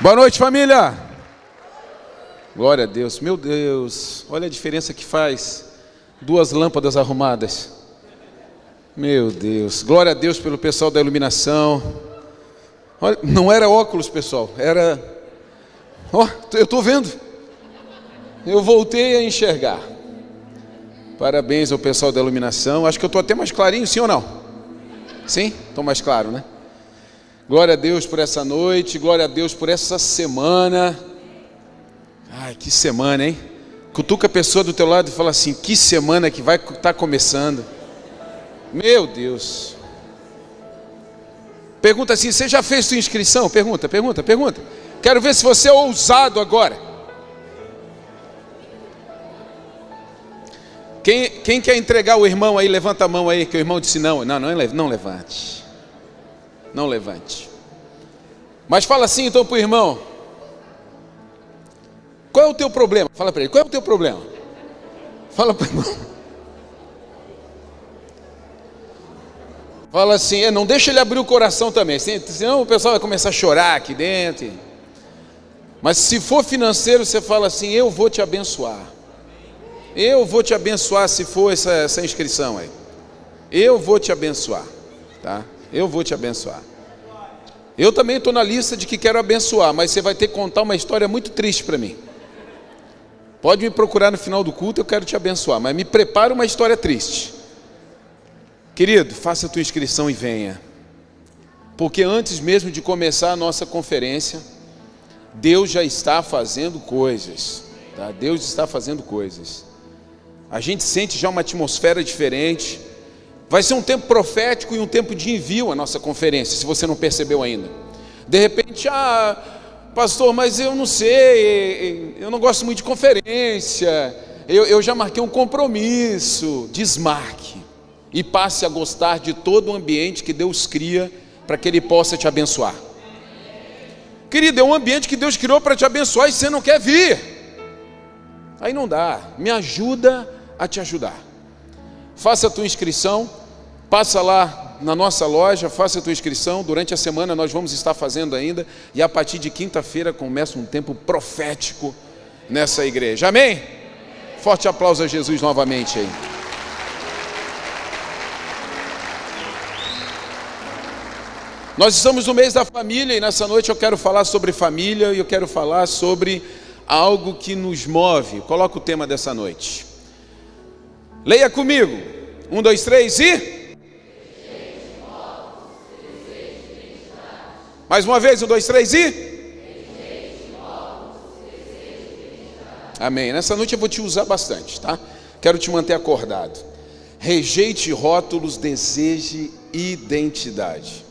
Boa noite, família. Glória a Deus. Meu Deus, olha a diferença que faz duas lâmpadas arrumadas. Meu Deus. Glória a Deus pelo pessoal da iluminação. Olha, não era óculos, pessoal, era Ó, oh, eu estou vendo. Eu voltei a enxergar. Parabéns ao pessoal da iluminação. Acho que eu estou até mais clarinho, sim ou não? Sim? Estou mais claro, né? Glória a Deus por essa noite, glória a Deus por essa semana. Ai, que semana, hein? Cutuca a pessoa do teu lado e fala assim: que semana que vai estar tá começando. Meu Deus. Pergunta assim: você já fez sua inscrição? Pergunta, pergunta, pergunta. Quero ver se você é ousado agora. Quem, quem quer entregar o irmão aí, levanta a mão aí, que o irmão disse não. Não, não, não levante não levante. Mas fala assim então para o irmão: qual é o teu problema? Fala para ele: qual é o teu problema? Fala para o irmão. Fala assim, é, não deixa ele abrir o coração também, senão o pessoal vai começar a chorar aqui dentro. Mas se for financeiro, você fala assim: eu vou te abençoar. Eu vou te abençoar se for essa, essa inscrição aí. Eu vou te abençoar, tá? Eu vou te abençoar. Eu também estou na lista de que quero abençoar, mas você vai ter que contar uma história muito triste para mim. Pode me procurar no final do culto, eu quero te abençoar, mas me prepara uma história triste. Querido, faça a tua inscrição e venha. Porque antes mesmo de começar a nossa conferência, Deus já está fazendo coisas. Tá? Deus está fazendo coisas. A gente sente já uma atmosfera diferente. Vai ser um tempo profético e um tempo de envio a nossa conferência, se você não percebeu ainda. De repente, ah, pastor, mas eu não sei, eu não gosto muito de conferência, eu, eu já marquei um compromisso. Desmarque e passe a gostar de todo o ambiente que Deus cria para que Ele possa te abençoar. Querido, é um ambiente que Deus criou para te abençoar e você não quer vir. Aí não dá. Me ajuda a te ajudar faça a tua inscrição, passa lá na nossa loja, faça a tua inscrição. Durante a semana nós vamos estar fazendo ainda, e a partir de quinta-feira começa um tempo profético nessa igreja. Amém? Forte aplauso a Jesus novamente aí. Nós estamos no mês da família e nessa noite eu quero falar sobre família e eu quero falar sobre algo que nos move. Coloca o tema dessa noite. Leia comigo. Um, dois, três e. Mais uma vez, um, dois, três e. Amém. Nessa noite eu vou te usar bastante, tá? Quero te manter acordado. Rejeite rótulos, deseje identidade.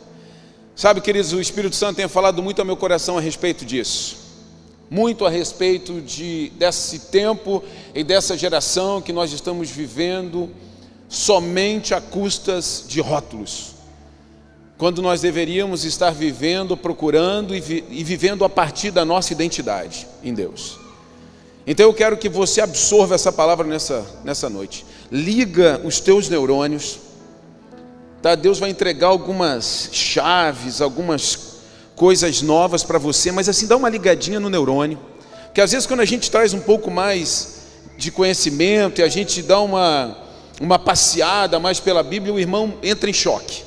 Sabe, queridos, o Espírito Santo tem falado muito ao meu coração a respeito disso muito a respeito de, desse tempo e dessa geração que nós estamos vivendo somente a custas de rótulos, quando nós deveríamos estar vivendo, procurando e, vi, e vivendo a partir da nossa identidade em Deus. Então eu quero que você absorva essa palavra nessa, nessa noite. Liga os teus neurônios. Tá? Deus vai entregar algumas chaves, algumas coisas novas para você, mas assim, dá uma ligadinha no neurônio. Porque às vezes quando a gente traz um pouco mais de conhecimento e a gente dá uma, uma passeada mais pela Bíblia, o irmão entra em choque.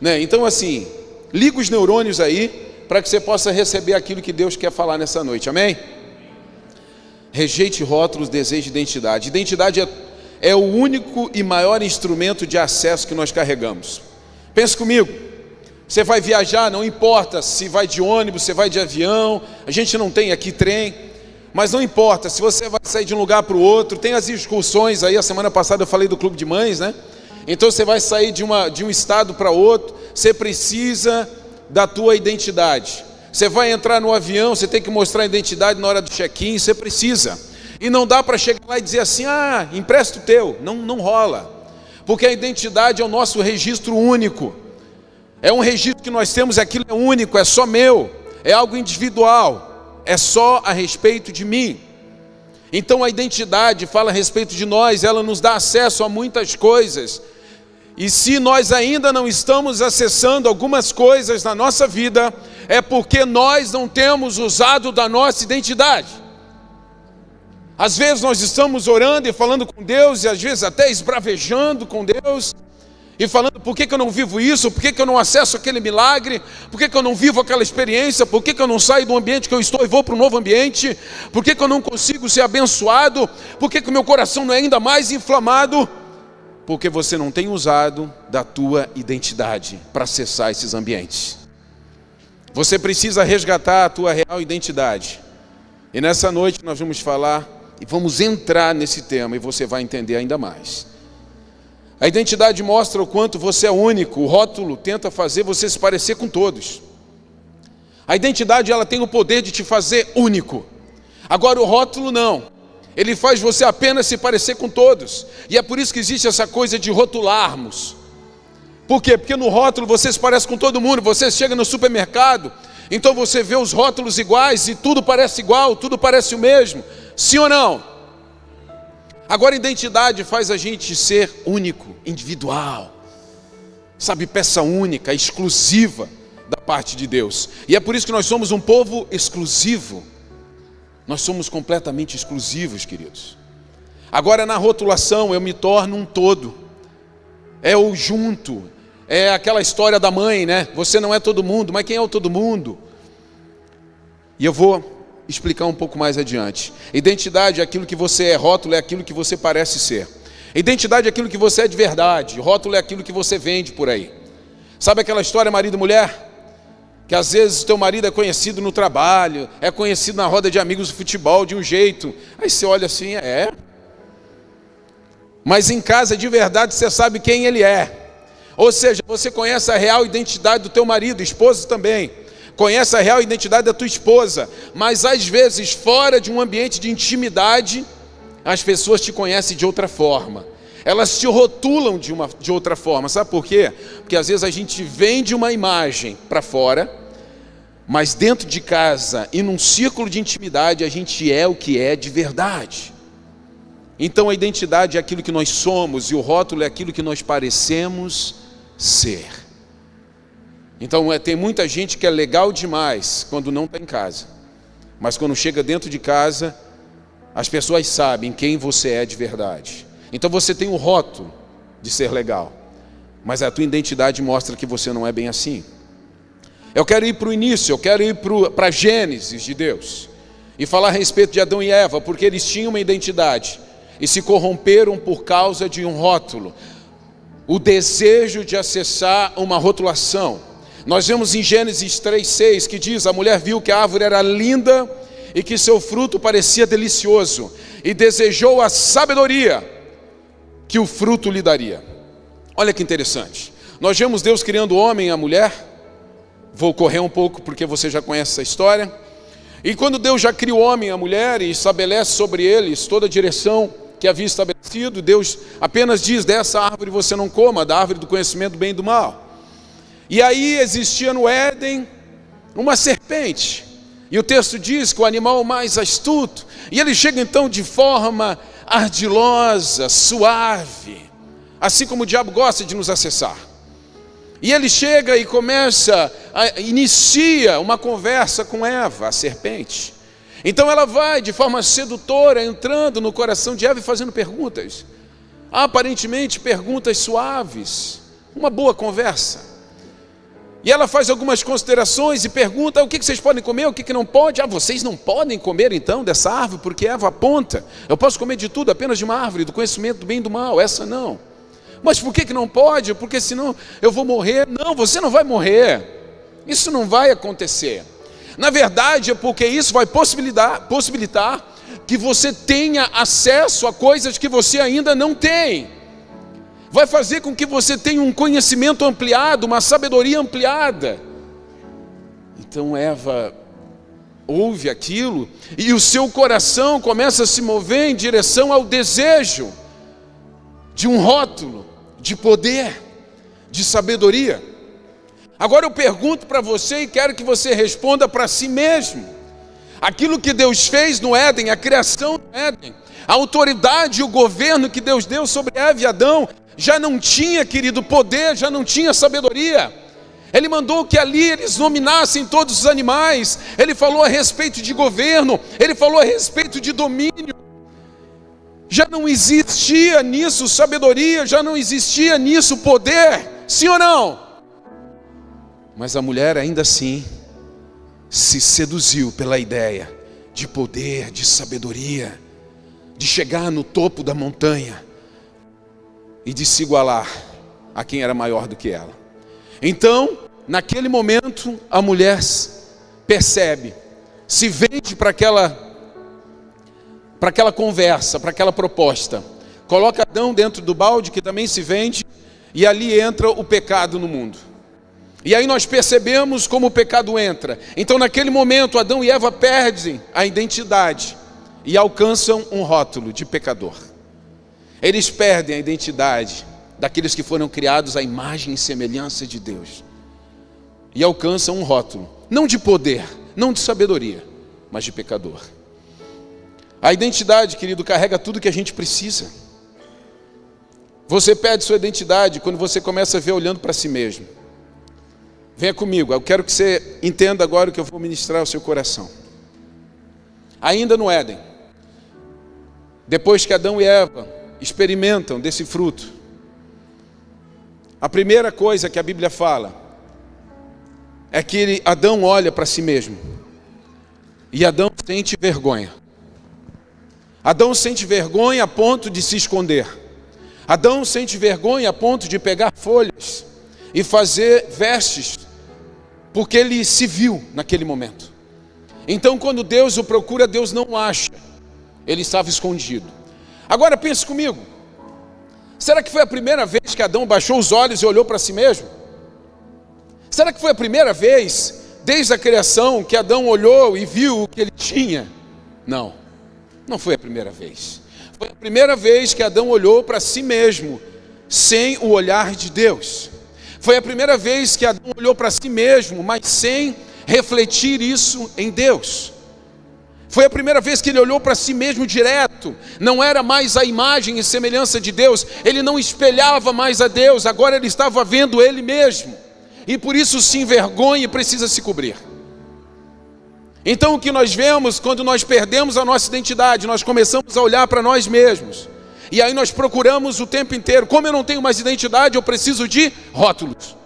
Né? Então, assim, liga os neurônios aí para que você possa receber aquilo que Deus quer falar nessa noite, amém? Rejeite rótulos, desejo de identidade. Identidade é, é o único e maior instrumento de acesso que nós carregamos. Pense comigo. Você vai viajar, não importa se vai de ônibus, se vai de avião, a gente não tem aqui trem, mas não importa, se você vai sair de um lugar para o outro, tem as excursões aí, a semana passada eu falei do clube de mães, né? Então você vai sair de, uma, de um estado para outro, você precisa da tua identidade. Você vai entrar no avião, você tem que mostrar a identidade na hora do check-in, você precisa. E não dá para chegar lá e dizer assim, ah, empresta o teu. Não, não rola. Porque a identidade é o nosso registro único. É um registro que nós temos, aquilo é único, é só meu, é algo individual, é só a respeito de mim. Então a identidade fala a respeito de nós, ela nos dá acesso a muitas coisas. E se nós ainda não estamos acessando algumas coisas na nossa vida, é porque nós não temos usado da nossa identidade. Às vezes nós estamos orando e falando com Deus, e às vezes até esbravejando com Deus, e falando por que, que eu não vivo isso, por que, que eu não acesso aquele milagre, por que, que eu não vivo aquela experiência, por que, que eu não saio do ambiente que eu estou e vou para um novo ambiente, por que, que eu não consigo ser abençoado, por que, que o meu coração não é ainda mais inflamado porque você não tem usado da tua identidade para acessar esses ambientes. Você precisa resgatar a tua real identidade. E nessa noite nós vamos falar e vamos entrar nesse tema e você vai entender ainda mais. A identidade mostra o quanto você é único. O rótulo tenta fazer você se parecer com todos. A identidade ela tem o poder de te fazer único. Agora o rótulo não. Ele faz você apenas se parecer com todos. E é por isso que existe essa coisa de rotularmos. Por quê? Porque no rótulo você se parece com todo mundo. Você chega no supermercado, então você vê os rótulos iguais e tudo parece igual, tudo parece o mesmo. Sim ou não? Agora, identidade faz a gente ser único, individual, sabe, peça única, exclusiva da parte de Deus. E é por isso que nós somos um povo exclusivo. Nós somos completamente exclusivos, queridos. Agora, na rotulação, eu me torno um todo. É o junto. É aquela história da mãe, né? Você não é todo mundo, mas quem é o todo mundo? E eu vou explicar um pouco mais adiante. Identidade é aquilo que você é, rótulo é aquilo que você parece ser. Identidade é aquilo que você é de verdade, rótulo é aquilo que você vende por aí. Sabe aquela história marido e mulher? que às vezes teu marido é conhecido no trabalho, é conhecido na roda de amigos do futebol de um jeito. Aí você olha assim, é. Mas em casa de verdade você sabe quem ele é. Ou seja, você conhece a real identidade do teu marido, esposa também. Conhece a real identidade da tua esposa, mas às vezes fora de um ambiente de intimidade, as pessoas te conhecem de outra forma. Elas te rotulam de, uma, de outra forma, sabe por quê? Porque às vezes a gente vende uma imagem para fora, mas dentro de casa e num círculo de intimidade, a gente é o que é de verdade. Então a identidade é aquilo que nós somos e o rótulo é aquilo que nós parecemos ser. Então é, tem muita gente que é legal demais quando não está em casa, mas quando chega dentro de casa, as pessoas sabem quem você é de verdade. Então você tem o rótulo de ser legal, mas a tua identidade mostra que você não é bem assim. Eu quero ir para o início, eu quero ir para a Gênesis de Deus e falar a respeito de Adão e Eva, porque eles tinham uma identidade e se corromperam por causa de um rótulo, o desejo de acessar uma rotulação. Nós vemos em Gênesis 3,6 que diz: A mulher viu que a árvore era linda e que seu fruto parecia delicioso, e desejou a sabedoria que o fruto lhe daria. Olha que interessante. Nós vemos Deus criando o homem e a mulher, Vou correr um pouco porque você já conhece essa história. E quando Deus já cria o homem e a mulher e estabelece sobre eles toda a direção que havia estabelecido, Deus apenas diz: dessa árvore você não coma, da árvore do conhecimento do bem e do mal. E aí existia no Éden uma serpente. E o texto diz que o animal mais astuto, e ele chega então de forma ardilosa, suave, assim como o diabo gosta de nos acessar. E ele chega e começa, a, inicia uma conversa com Eva, a serpente. Então ela vai de forma sedutora, entrando no coração de Eva e fazendo perguntas. Aparentemente perguntas suaves, uma boa conversa. E ela faz algumas considerações e pergunta: o que vocês podem comer, o que não pode? Ah, vocês não podem comer então dessa árvore, porque Eva aponta: eu posso comer de tudo, apenas de uma árvore, do conhecimento do bem e do mal, essa não. Mas por que, que não pode? Porque senão eu vou morrer. Não, você não vai morrer. Isso não vai acontecer. Na verdade, é porque isso vai possibilitar, possibilitar que você tenha acesso a coisas que você ainda não tem. Vai fazer com que você tenha um conhecimento ampliado, uma sabedoria ampliada. Então Eva ouve aquilo e o seu coração começa a se mover em direção ao desejo de um rótulo, de poder, de sabedoria. Agora eu pergunto para você e quero que você responda para si mesmo. Aquilo que Deus fez no Éden, a criação do Éden, a autoridade e o governo que Deus deu sobre Eva e Adão, já não tinha, querido, poder, já não tinha sabedoria. Ele mandou que ali eles nominassem todos os animais. Ele falou a respeito de governo, ele falou a respeito de domínio. Já não existia nisso sabedoria, já não existia nisso poder, sim ou não? Mas a mulher ainda assim se seduziu pela ideia de poder, de sabedoria, de chegar no topo da montanha e de se igualar a quem era maior do que ela. Então, naquele momento, a mulher percebe, se vende para aquela para aquela conversa, para aquela proposta. Coloca Adão dentro do balde que também se vende e ali entra o pecado no mundo. E aí nós percebemos como o pecado entra. Então, naquele momento, Adão e Eva perdem a identidade e alcançam um rótulo de pecador. Eles perdem a identidade daqueles que foram criados à imagem e semelhança de Deus. E alcançam um rótulo, não de poder, não de sabedoria, mas de pecador. A identidade, querido, carrega tudo que a gente precisa. Você perde sua identidade quando você começa a ver olhando para si mesmo. Venha comigo, eu quero que você entenda agora o que eu vou ministrar ao seu coração. Ainda no Éden, depois que Adão e Eva experimentam desse fruto, a primeira coisa que a Bíblia fala é que Adão olha para si mesmo e Adão sente vergonha. Adão sente vergonha a ponto de se esconder. Adão sente vergonha a ponto de pegar folhas e fazer vestes, porque ele se viu naquele momento. Então, quando Deus o procura, Deus não o acha, ele estava escondido. Agora pense comigo: será que foi a primeira vez que Adão baixou os olhos e olhou para si mesmo? Será que foi a primeira vez, desde a criação, que Adão olhou e viu o que ele tinha? Não. Não foi a primeira vez. Foi a primeira vez que Adão olhou para si mesmo sem o olhar de Deus. Foi a primeira vez que Adão olhou para si mesmo, mas sem refletir isso em Deus. Foi a primeira vez que ele olhou para si mesmo direto, não era mais a imagem e semelhança de Deus, ele não espelhava mais a Deus, agora ele estava vendo ele mesmo, e por isso se envergonha e precisa se cobrir. Então o que nós vemos quando nós perdemos a nossa identidade, nós começamos a olhar para nós mesmos. E aí nós procuramos o tempo inteiro, como eu não tenho mais identidade, eu preciso de rótulos.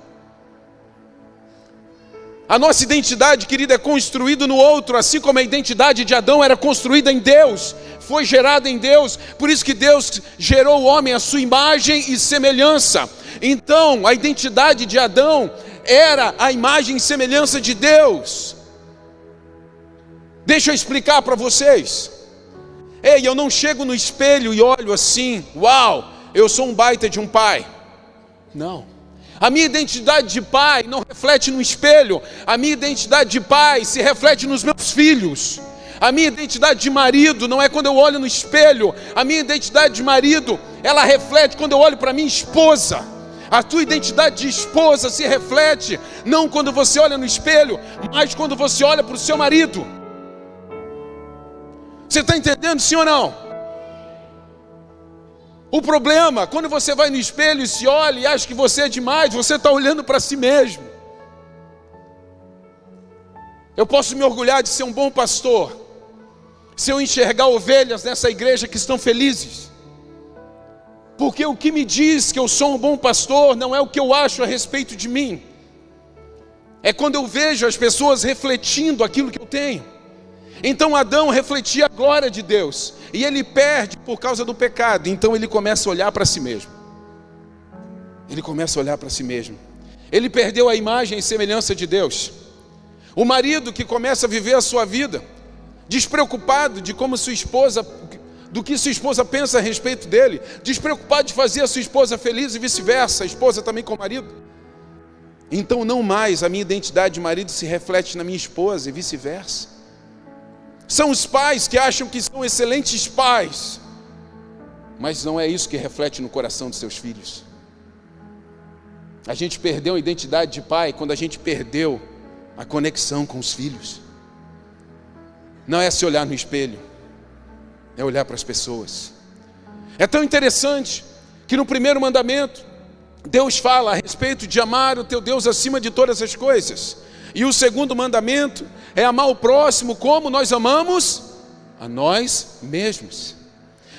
A nossa identidade, querida, é construída no outro, assim como a identidade de Adão era construída em Deus, foi gerada em Deus, por isso que Deus gerou o homem à sua imagem e semelhança. Então, a identidade de Adão era a imagem e semelhança de Deus. Deixa eu explicar para vocês. Ei, eu não chego no espelho e olho assim, uau, eu sou um baita de um pai. Não. A minha identidade de pai não reflete no espelho, a minha identidade de pai se reflete nos meus filhos. A minha identidade de marido não é quando eu olho no espelho, a minha identidade de marido, ela reflete quando eu olho para minha esposa. A tua identidade de esposa se reflete não quando você olha no espelho, mas quando você olha para o seu marido. Você está entendendo, sim ou não? O problema, quando você vai no espelho e se olha e acha que você é demais, você está olhando para si mesmo. Eu posso me orgulhar de ser um bom pastor, se eu enxergar ovelhas nessa igreja que estão felizes. Porque o que me diz que eu sou um bom pastor não é o que eu acho a respeito de mim, é quando eu vejo as pessoas refletindo aquilo que eu tenho. Então Adão refletia a glória de Deus, e ele perde por causa do pecado, então ele começa a olhar para si mesmo. Ele começa a olhar para si mesmo. Ele perdeu a imagem e semelhança de Deus. O marido que começa a viver a sua vida, despreocupado de como sua esposa, do que sua esposa pensa a respeito dele, despreocupado de fazer a sua esposa feliz e vice-versa, a esposa também com o marido. Então não mais a minha identidade de marido se reflete na minha esposa e vice-versa. São os pais que acham que são excelentes pais, mas não é isso que reflete no coração dos seus filhos. A gente perdeu a identidade de pai quando a gente perdeu a conexão com os filhos. Não é se olhar no espelho, é olhar para as pessoas. É tão interessante que no primeiro mandamento, Deus fala a respeito de amar o teu Deus acima de todas as coisas. E o segundo mandamento é amar o próximo como nós amamos a nós mesmos.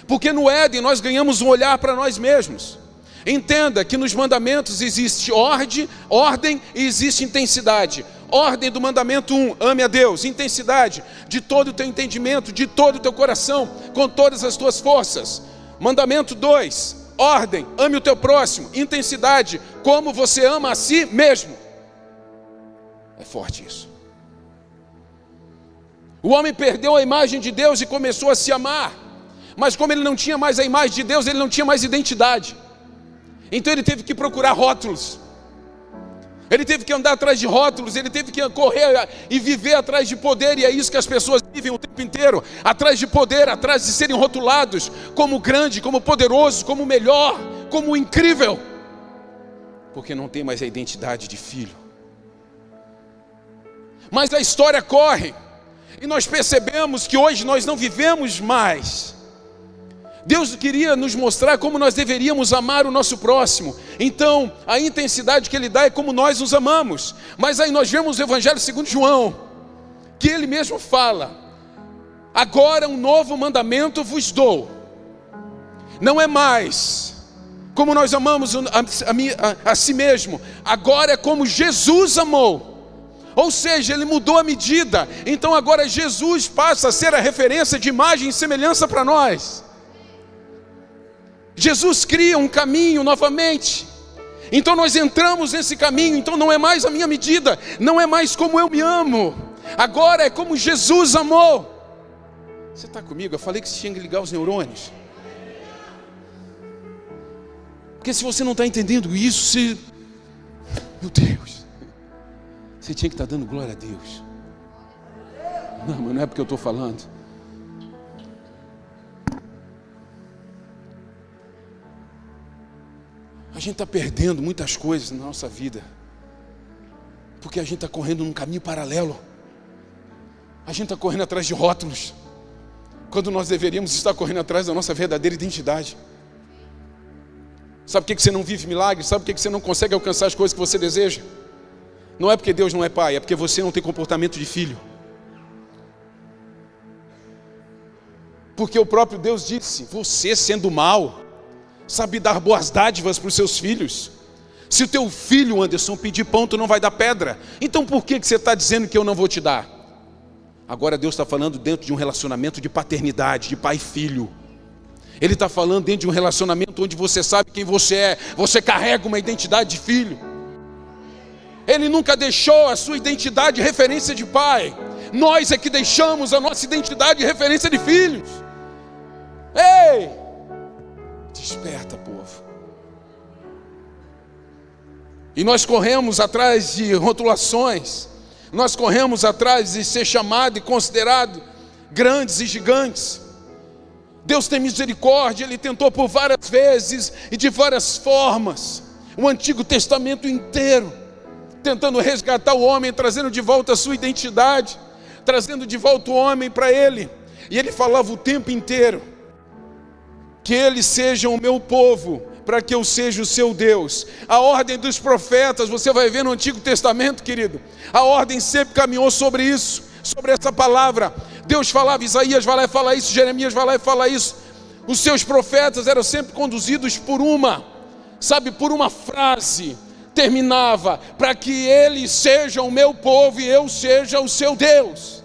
Porque no Éden nós ganhamos um olhar para nós mesmos. Entenda que nos mandamentos existe ordem, ordem e existe intensidade. Ordem do mandamento 1, ame a Deus. Intensidade, de todo o teu entendimento, de todo o teu coração, com todas as tuas forças. Mandamento 2, ordem, ame o teu próximo. Intensidade, como você ama a si mesmo. Forte isso. O homem perdeu a imagem de Deus e começou a se amar. Mas como ele não tinha mais a imagem de Deus, ele não tinha mais identidade. Então ele teve que procurar rótulos. Ele teve que andar atrás de rótulos, ele teve que correr e viver atrás de poder, e é isso que as pessoas vivem o tempo inteiro atrás de poder, atrás de serem rotulados como grande, como poderoso, como melhor, como incrível, porque não tem mais a identidade de filho. Mas a história corre, e nós percebemos que hoje nós não vivemos mais Deus queria nos mostrar como nós deveríamos amar o nosso próximo. Então, a intensidade que Ele dá é como nós nos amamos. Mas aí nós vemos o Evangelho segundo João, que Ele mesmo fala: Agora um novo mandamento vos dou. Não é mais como nós amamos a, a, a, a si mesmo, agora é como Jesus amou. Ou seja, ele mudou a medida. Então agora Jesus passa a ser a referência de imagem e semelhança para nós. Jesus cria um caminho novamente. Então nós entramos nesse caminho, então não é mais a minha medida, não é mais como eu me amo, agora é como Jesus amou. Você está comigo? Eu falei que você tinha que ligar os neurônios. Porque se você não está entendendo isso, você. Meu Deus, você tinha que estar tá dando glória a Deus. Não, mas não é porque eu estou falando. A gente está perdendo muitas coisas na nossa vida, porque a gente está correndo num caminho paralelo. A gente está correndo atrás de rótulos, quando nós deveríamos estar correndo atrás da nossa verdadeira identidade. Sabe por que você não vive milagres? Sabe por que você não consegue alcançar as coisas que você deseja? Não é porque Deus não é pai, é porque você não tem comportamento de filho. Porque o próprio Deus disse: Você sendo mal, sabe dar boas dádivas para os seus filhos. Se o teu filho, Anderson, pedir pão, tu não vai dar pedra. Então por que, que você está dizendo que eu não vou te dar? Agora Deus está falando dentro de um relacionamento de paternidade, de pai e filho. Ele está falando dentro de um relacionamento onde você sabe quem você é, você carrega uma identidade de filho. Ele nunca deixou a sua identidade de referência de pai. Nós é que deixamos a nossa identidade de referência de filhos. Ei! Desperta, povo. E nós corremos atrás de rotulações, nós corremos atrás de ser chamado e considerado grandes e gigantes. Deus tem misericórdia, Ele tentou por várias vezes e de várias formas, o Antigo Testamento inteiro, tentando resgatar o homem, trazendo de volta a sua identidade, trazendo de volta o homem para Ele, e Ele falava o tempo inteiro: que eles sejam o meu povo, para que eu seja o seu Deus. A ordem dos profetas, você vai ver no Antigo Testamento, querido, a ordem sempre caminhou sobre isso, sobre essa palavra. Deus falava, Isaías vai lá e fala isso, Jeremias vai lá e fala isso. Os seus profetas eram sempre conduzidos por uma, sabe, por uma frase. Terminava, para que eles sejam o meu povo e eu seja o seu Deus.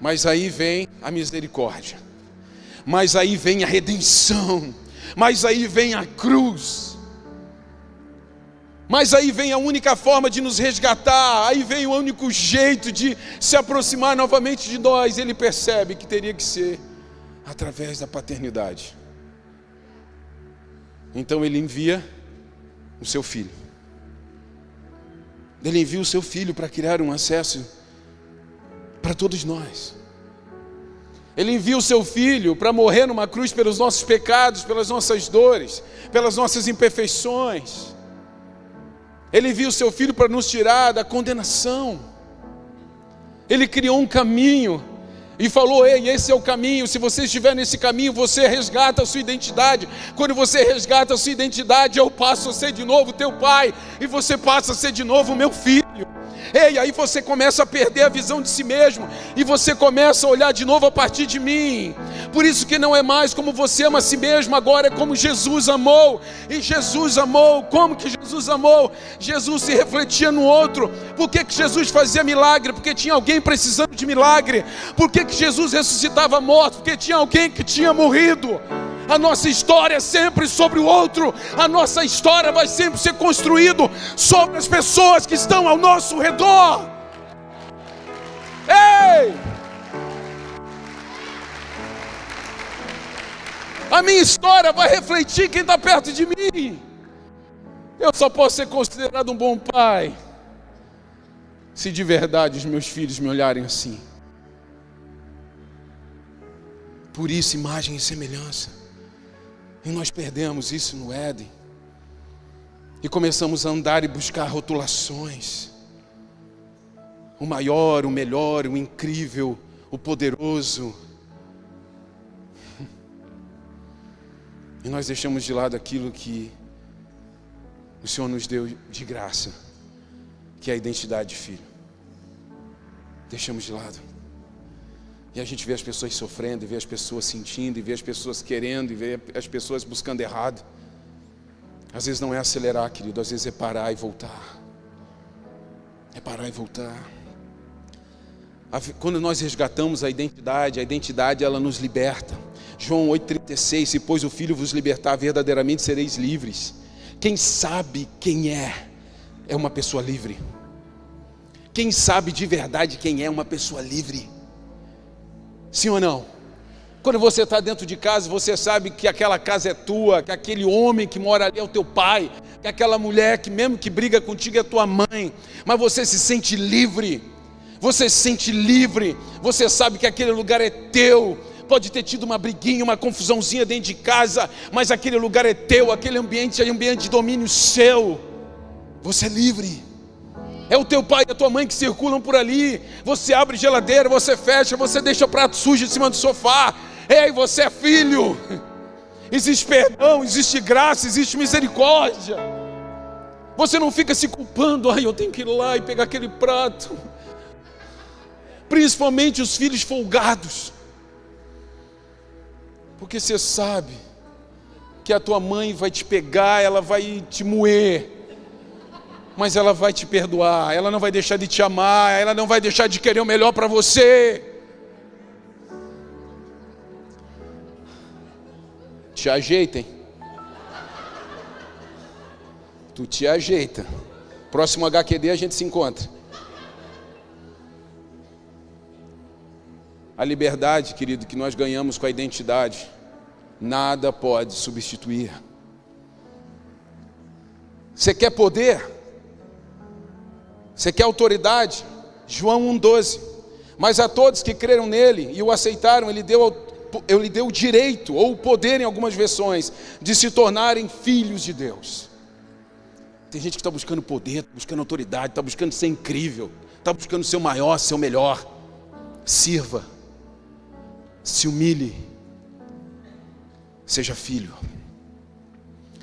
Mas aí vem a misericórdia mas aí vem a redenção, mas aí vem a cruz, mas aí vem a única forma de nos resgatar, aí vem o único jeito de se aproximar novamente de nós. Ele percebe que teria que ser através da paternidade. Então ele envia o seu filho. Ele envia o seu filho para criar um acesso para todos nós. Ele envia o seu filho para morrer numa cruz pelos nossos pecados, pelas nossas dores, pelas nossas imperfeições. Ele envia o seu filho para nos tirar da condenação. Ele criou um caminho e falou: Ei, esse é o caminho. Se você estiver nesse caminho, você resgata a sua identidade. Quando você resgata a sua identidade, eu passo a ser de novo teu pai, e você passa a ser de novo meu filho. Ei, aí você começa a perder a visão de si mesmo e você começa a olhar de novo a partir de mim. Por isso que não é mais como você ama a si mesmo, agora é como Jesus amou. E Jesus amou, como que Jesus amou? Jesus se refletia no outro. Por que, que Jesus fazia milagre? Porque tinha alguém precisando de milagre. Por que, que Jesus ressuscitava morto? Porque tinha alguém que tinha morrido. A nossa história é sempre sobre o outro. A nossa história vai sempre ser construído sobre as pessoas que estão ao nosso redor. Ei! A minha história vai refletir quem está perto de mim. Eu só posso ser considerado um bom pai se de verdade os meus filhos me olharem assim. Por isso, imagem e semelhança. E nós perdemos isso no Éden. E começamos a andar e buscar rotulações. O maior, o melhor, o incrível, o poderoso. E nós deixamos de lado aquilo que o Senhor nos deu de graça, que é a identidade de filho. Deixamos de lado. E a gente vê as pessoas sofrendo, e vê as pessoas sentindo, e vê as pessoas querendo, e vê as pessoas buscando errado. Às vezes não é acelerar, querido, às vezes é parar e voltar. É parar e voltar. Quando nós resgatamos a identidade, a identidade ela nos liberta. João 8,36: Se pois o Filho vos libertar, verdadeiramente sereis livres. Quem sabe quem é, é uma pessoa livre. Quem sabe de verdade quem é uma pessoa livre. Sim ou não? Quando você está dentro de casa, você sabe que aquela casa é tua, que aquele homem que mora ali é o teu pai, que aquela mulher que mesmo que briga contigo é tua mãe, mas você se sente livre. Você se sente livre, você sabe que aquele lugar é teu. Pode ter tido uma briguinha, uma confusãozinha dentro de casa, mas aquele lugar é teu, aquele ambiente é um ambiente de domínio seu. Você é livre é o teu pai e a tua mãe que circulam por ali. Você abre geladeira, você fecha, você deixa prato sujo em cima do sofá. Ei, você é filho. Existe perdão, existe graça, existe misericórdia. Você não fica se culpando, ai, eu tenho que ir lá e pegar aquele prato. Principalmente os filhos folgados. Porque você sabe que a tua mãe vai te pegar, ela vai te moer mas ela vai te perdoar, ela não vai deixar de te amar, ela não vai deixar de querer o melhor para você. Te ajeitem. Tu te ajeita. Próximo HQD a gente se encontra. A liberdade, querido, que nós ganhamos com a identidade, nada pode substituir. Você quer poder? Você quer autoridade? João 1,12. Mas a todos que creram nele e o aceitaram, ele deu, ele deu o direito, ou o poder em algumas versões, de se tornarem filhos de Deus. Tem gente que está buscando poder, está buscando autoridade, está buscando ser incrível, está buscando ser o maior, ser o melhor. Sirva, se humilhe, seja filho.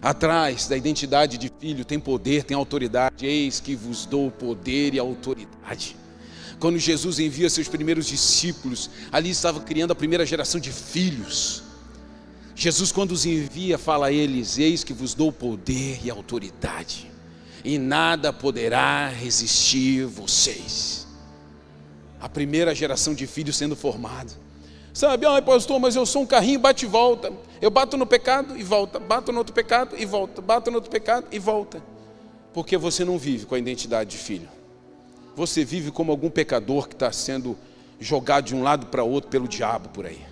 Atrás da identidade de filho tem poder, tem autoridade. Eis que vos dou poder e autoridade. Quando Jesus envia seus primeiros discípulos, ali estava criando a primeira geração de filhos. Jesus, quando os envia, fala a eles: Eis que vos dou poder e autoridade, e nada poderá resistir vocês. A primeira geração de filhos sendo formada. Sabe, ah, pastor, mas eu sou um carrinho bate e volta. Eu bato no pecado e volta, bato no outro pecado e volta, bato no outro pecado e volta. Porque você não vive com a identidade de filho. Você vive como algum pecador que está sendo jogado de um lado para outro pelo diabo por aí.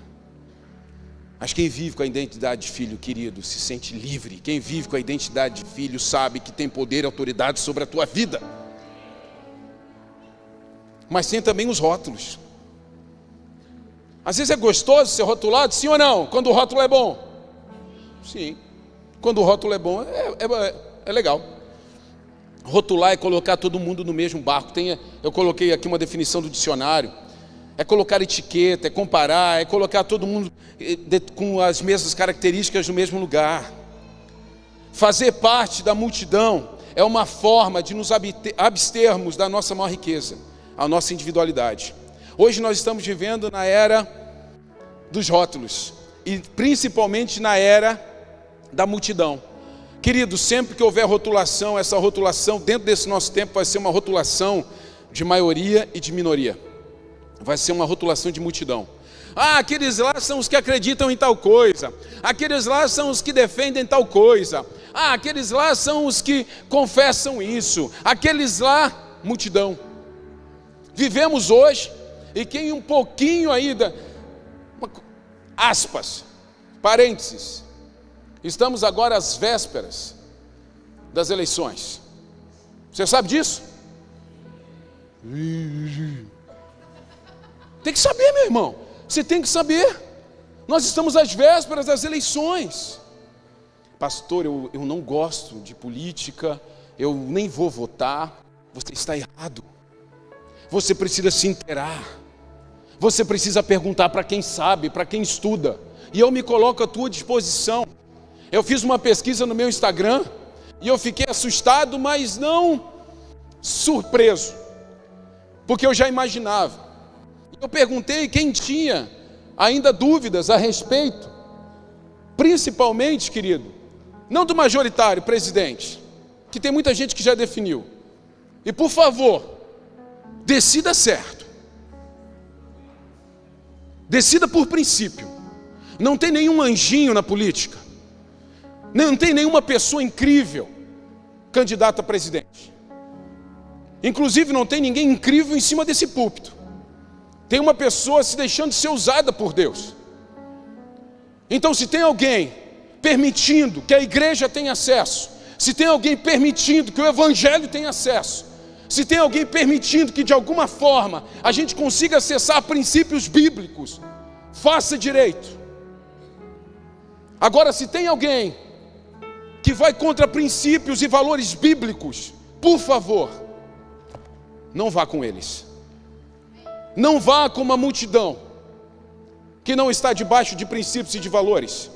Mas quem vive com a identidade de filho, querido, se sente livre. Quem vive com a identidade de filho sabe que tem poder e autoridade sobre a tua vida. Mas tem também os rótulos. Às vezes é gostoso ser rotulado, sim ou não? Quando o rótulo é bom. Sim. Quando o rótulo é bom, é, é, é legal. Rotular é colocar todo mundo no mesmo barco. Tem, eu coloquei aqui uma definição do dicionário. é colocar etiqueta, é comparar, é colocar todo mundo eh, com as mesmas características no mesmo lugar. Fazer parte da multidão é uma forma de nos abstermos da nossa maior riqueza, a nossa individualidade. Hoje nós estamos vivendo na era dos rótulos e principalmente na era da multidão. Querido, sempre que houver rotulação, essa rotulação dentro desse nosso tempo vai ser uma rotulação de maioria e de minoria. Vai ser uma rotulação de multidão. Ah, aqueles lá são os que acreditam em tal coisa. Aqueles lá são os que defendem tal coisa. Ah, aqueles lá são os que confessam isso. Aqueles lá, multidão. Vivemos hoje e quem um pouquinho aí da aspas, parênteses. Estamos agora às vésperas das eleições. Você sabe disso? Tem que saber, meu irmão. Você tem que saber. Nós estamos às vésperas das eleições. Pastor, eu, eu não gosto de política, eu nem vou votar. Você está errado. Você precisa se inteirar. Você precisa perguntar para quem sabe, para quem estuda. E eu me coloco à tua disposição. Eu fiz uma pesquisa no meu Instagram e eu fiquei assustado, mas não surpreso, porque eu já imaginava. Eu perguntei quem tinha ainda dúvidas a respeito, principalmente, querido, não do majoritário, presidente, que tem muita gente que já definiu. E por favor, decida certo. Decida por princípio. Não tem nenhum anjinho na política. Não tem nenhuma pessoa incrível candidata a presidente. Inclusive, não tem ninguém incrível em cima desse púlpito. Tem uma pessoa se deixando ser usada por Deus. Então, se tem alguém permitindo que a igreja tenha acesso, se tem alguém permitindo que o evangelho tenha acesso, se tem alguém permitindo que de alguma forma a gente consiga acessar princípios bíblicos, faça direito. Agora, se tem alguém que vai contra princípios e valores bíblicos, por favor, não vá com eles. Não vá com uma multidão que não está debaixo de princípios e de valores.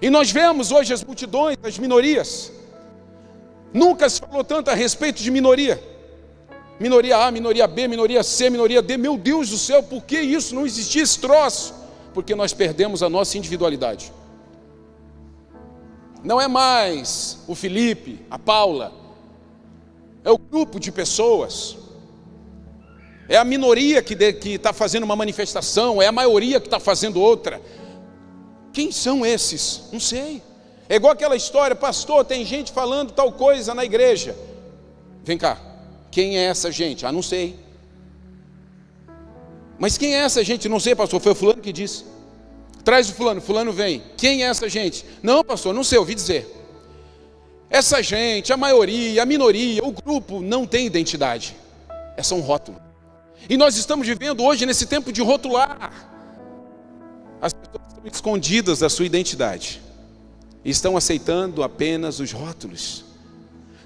E nós vemos hoje as multidões, as minorias. Nunca se falou tanto a respeito de minoria. Minoria A, minoria B, minoria C, minoria D. Meu Deus do céu, por que isso não existia esse troço? Porque nós perdemos a nossa individualidade. Não é mais o Felipe, a Paula, é o grupo de pessoas, é a minoria que está fazendo uma manifestação, é a maioria que está fazendo outra. Quem são esses? Não sei. É igual aquela história, pastor, tem gente falando tal coisa na igreja. Vem cá, quem é essa gente? Ah, não sei. Mas quem é essa gente? Não sei, pastor, foi o fulano que disse. Traz o fulano, fulano vem. Quem é essa gente? Não, pastor, não sei, ouvi dizer. Essa gente, a maioria, a minoria, o grupo não tem identidade. É só um rótulo. E nós estamos vivendo hoje nesse tempo de rotular. As pessoas estão escondidas da sua identidade. E estão aceitando apenas os rótulos.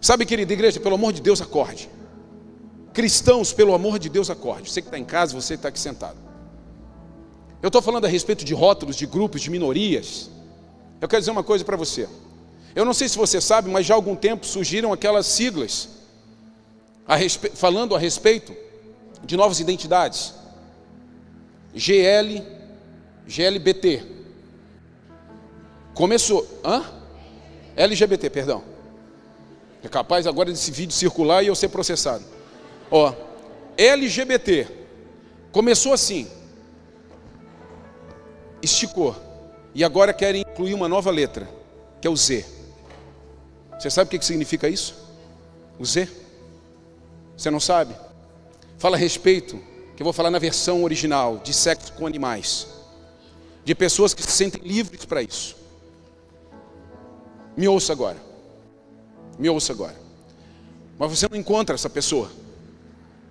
Sabe, querida igreja, pelo amor de Deus, acorde. Cristãos, pelo amor de Deus, acorde. Você que está em casa, você que está aqui sentado. Eu estou falando a respeito de rótulos, de grupos, de minorias. Eu quero dizer uma coisa para você. Eu não sei se você sabe, mas já há algum tempo surgiram aquelas siglas a respe... falando a respeito de novas identidades. GL, GLBT. Começou, hã? LGBT, perdão. É capaz agora desse vídeo circular e eu ser processado. Ó, LGBT. Começou assim. Esticou. E agora querem incluir uma nova letra, que é o Z. Você sabe o que significa isso? O Z? Você não sabe? fala a respeito, que eu vou falar na versão original, de sexo com animais, de pessoas que se sentem livres para isso. Me ouça agora, me ouça agora. Mas você não encontra essa pessoa,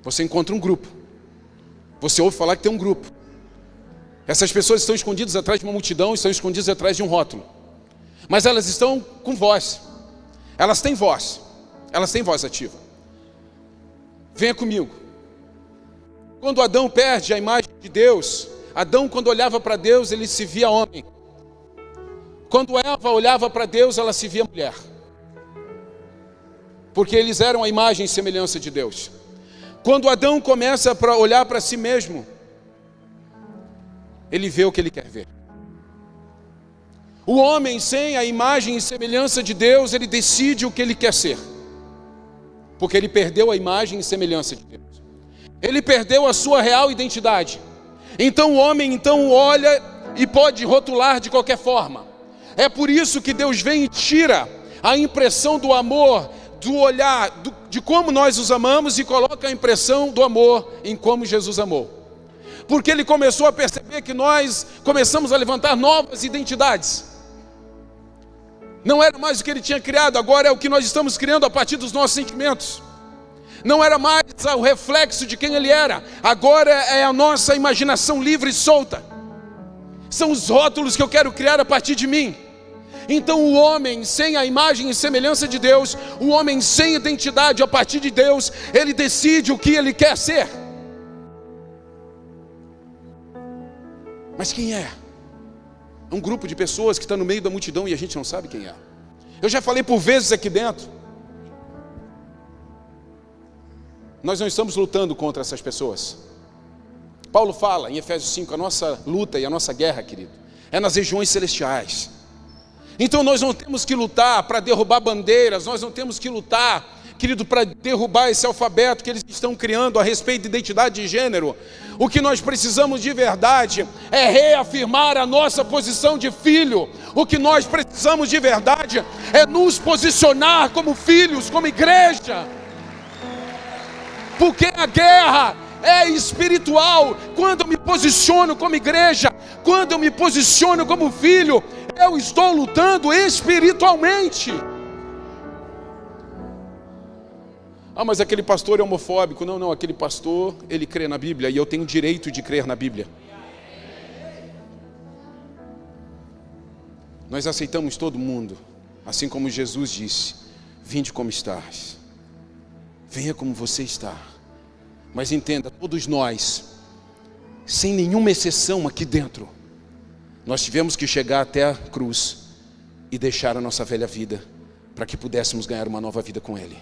você encontra um grupo. Você ouve falar que tem um grupo. Essas pessoas estão escondidas atrás de uma multidão, estão escondidas atrás de um rótulo. Mas elas estão com voz. Elas têm voz. Elas têm voz ativa. Venha comigo. Quando Adão perde a imagem de Deus, Adão, quando olhava para Deus, ele se via homem. Quando Eva olhava para Deus, ela se via mulher. Porque eles eram a imagem e semelhança de Deus. Quando Adão começa a olhar para si mesmo, ele vê o que ele quer ver. O homem sem a imagem e semelhança de Deus, ele decide o que ele quer ser. Porque ele perdeu a imagem e semelhança de Deus. Ele perdeu a sua real identidade. Então o homem então olha e pode rotular de qualquer forma. É por isso que Deus vem e tira a impressão do amor, do olhar, do, de como nós os amamos e coloca a impressão do amor em como Jesus amou. Porque ele começou a perceber que nós começamos a levantar novas identidades. Não era mais o que ele tinha criado, agora é o que nós estamos criando a partir dos nossos sentimentos. Não era mais o reflexo de quem ele era, agora é a nossa imaginação livre e solta. São os rótulos que eu quero criar a partir de mim. Então, o homem sem a imagem e semelhança de Deus, o homem sem identidade a partir de Deus, ele decide o que ele quer ser. Mas quem é? um grupo de pessoas que está no meio da multidão e a gente não sabe quem é. Eu já falei por vezes aqui dentro. Nós não estamos lutando contra essas pessoas. Paulo fala em Efésios 5: a nossa luta e a nossa guerra, querido, é nas regiões celestiais. Então nós não temos que lutar para derrubar bandeiras, nós não temos que lutar querido, para derrubar esse alfabeto que eles estão criando a respeito de identidade de gênero. O que nós precisamos de verdade é reafirmar a nossa posição de filho. O que nós precisamos de verdade é nos posicionar como filhos, como igreja. Porque a guerra é espiritual. Quando eu me posiciono como igreja, quando eu me posiciono como filho, eu estou lutando espiritualmente. Ah, mas aquele pastor é homofóbico. Não, não, aquele pastor, ele crê na Bíblia e eu tenho direito de crer na Bíblia. Nós aceitamos todo mundo, assim como Jesus disse: Vinde como estás, venha como você está. Mas entenda, todos nós, sem nenhuma exceção aqui dentro, nós tivemos que chegar até a cruz e deixar a nossa velha vida para que pudéssemos ganhar uma nova vida com Ele.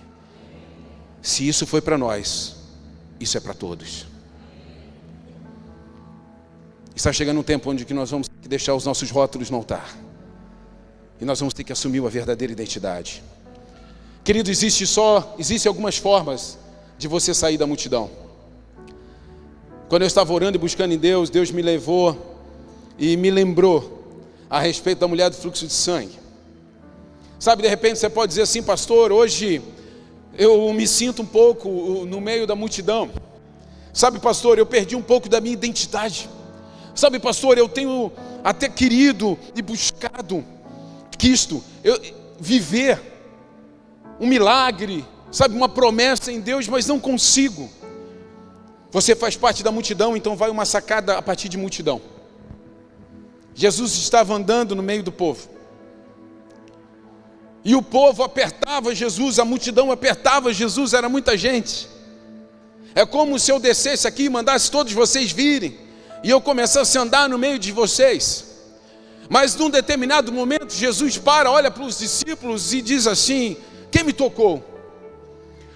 Se isso foi para nós, isso é para todos. Está chegando um tempo onde que nós vamos ter que deixar os nossos rótulos no altar. E nós vamos ter que assumir a verdadeira identidade. Querido, existe só, existem algumas formas de você sair da multidão. Quando eu estava orando e buscando em Deus, Deus me levou e me lembrou a respeito da mulher do fluxo de sangue. Sabe, de repente você pode dizer assim, pastor, hoje eu me sinto um pouco no meio da multidão. Sabe, pastor, eu perdi um pouco da minha identidade. Sabe, pastor, eu tenho até querido e buscado quisto eu, viver um milagre, sabe, uma promessa em Deus, mas não consigo. Você faz parte da multidão, então vai uma sacada a partir de multidão. Jesus estava andando no meio do povo. E o povo apertava Jesus, a multidão apertava Jesus, era muita gente. É como se eu descesse aqui e mandasse todos vocês virem, e eu começasse a andar no meio de vocês. Mas num determinado momento, Jesus para, olha para os discípulos e diz assim: Quem me tocou?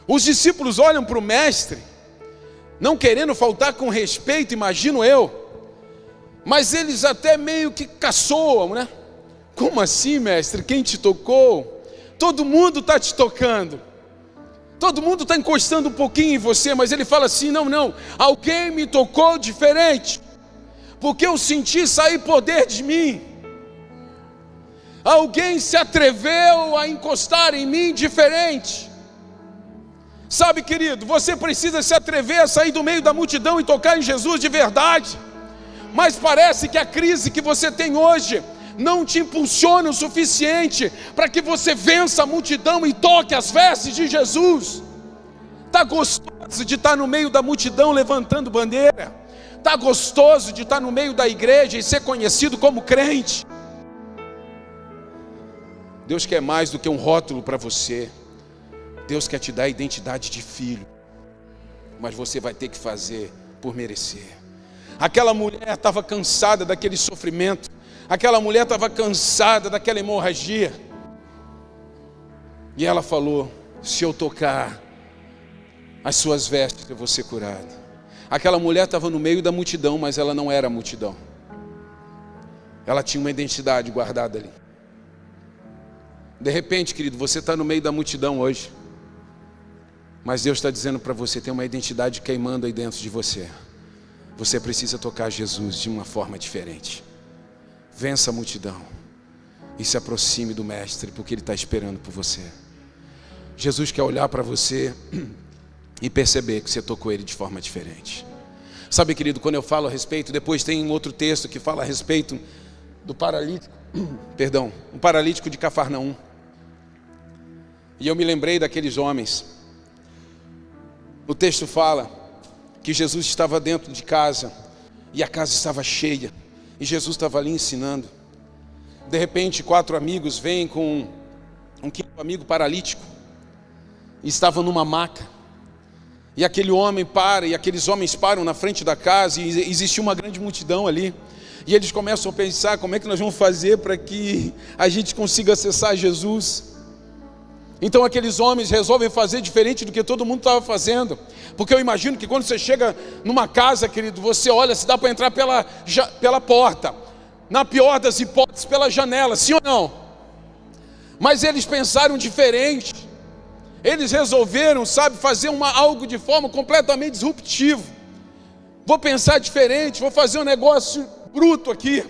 Os discípulos olham para o mestre, não querendo faltar com respeito, imagino eu, mas eles até meio que caçoam, né? Como assim, mestre? Quem te tocou? Todo mundo está te tocando. Todo mundo está encostando um pouquinho em você, mas ele fala assim: não, não, alguém me tocou diferente, porque eu senti sair poder de mim. Alguém se atreveu a encostar em mim diferente. Sabe, querido, você precisa se atrever a sair do meio da multidão e tocar em Jesus de verdade. Mas parece que a crise que você tem hoje não te impulsiona o suficiente para que você vença a multidão e toque as vestes de Jesus. Está gostoso de estar no meio da multidão levantando bandeira. Está gostoso de estar no meio da igreja e ser conhecido como crente. Deus quer mais do que um rótulo para você. Deus quer te dar a identidade de filho. Mas você vai ter que fazer por merecer. Aquela mulher estava cansada daquele sofrimento, aquela mulher estava cansada daquela hemorragia. E ela falou: Se eu tocar as suas vestes, eu vou ser curada. Aquela mulher estava no meio da multidão, mas ela não era a multidão. Ela tinha uma identidade guardada ali. De repente, querido, você está no meio da multidão hoje. Mas Deus está dizendo para você: tem uma identidade queimando aí dentro de você. Você precisa tocar Jesus de uma forma diferente. Vença a multidão e se aproxime do Mestre, porque Ele está esperando por você. Jesus quer olhar para você e perceber que você tocou Ele de forma diferente. Sabe, querido, quando eu falo a respeito, depois tem um outro texto que fala a respeito do paralítico, perdão, o paralítico de Cafarnaum. E eu me lembrei daqueles homens. O texto fala que Jesus estava dentro de casa e a casa estava cheia e Jesus estava ali ensinando. De repente, quatro amigos vêm com um quinto amigo paralítico e estavam numa maca. E aquele homem para, e aqueles homens param na frente da casa, e existia uma grande multidão ali. E eles começam a pensar como é que nós vamos fazer para que a gente consiga acessar Jesus. Então aqueles homens resolvem fazer diferente do que todo mundo estava fazendo. Porque eu imagino que quando você chega numa casa, querido, você olha se dá para entrar pela, pela porta. Na pior das hipóteses, pela janela, sim ou não? Mas eles pensaram diferente. Eles resolveram, sabe, fazer uma, algo de forma completamente disruptiva. Vou pensar diferente, vou fazer um negócio bruto aqui.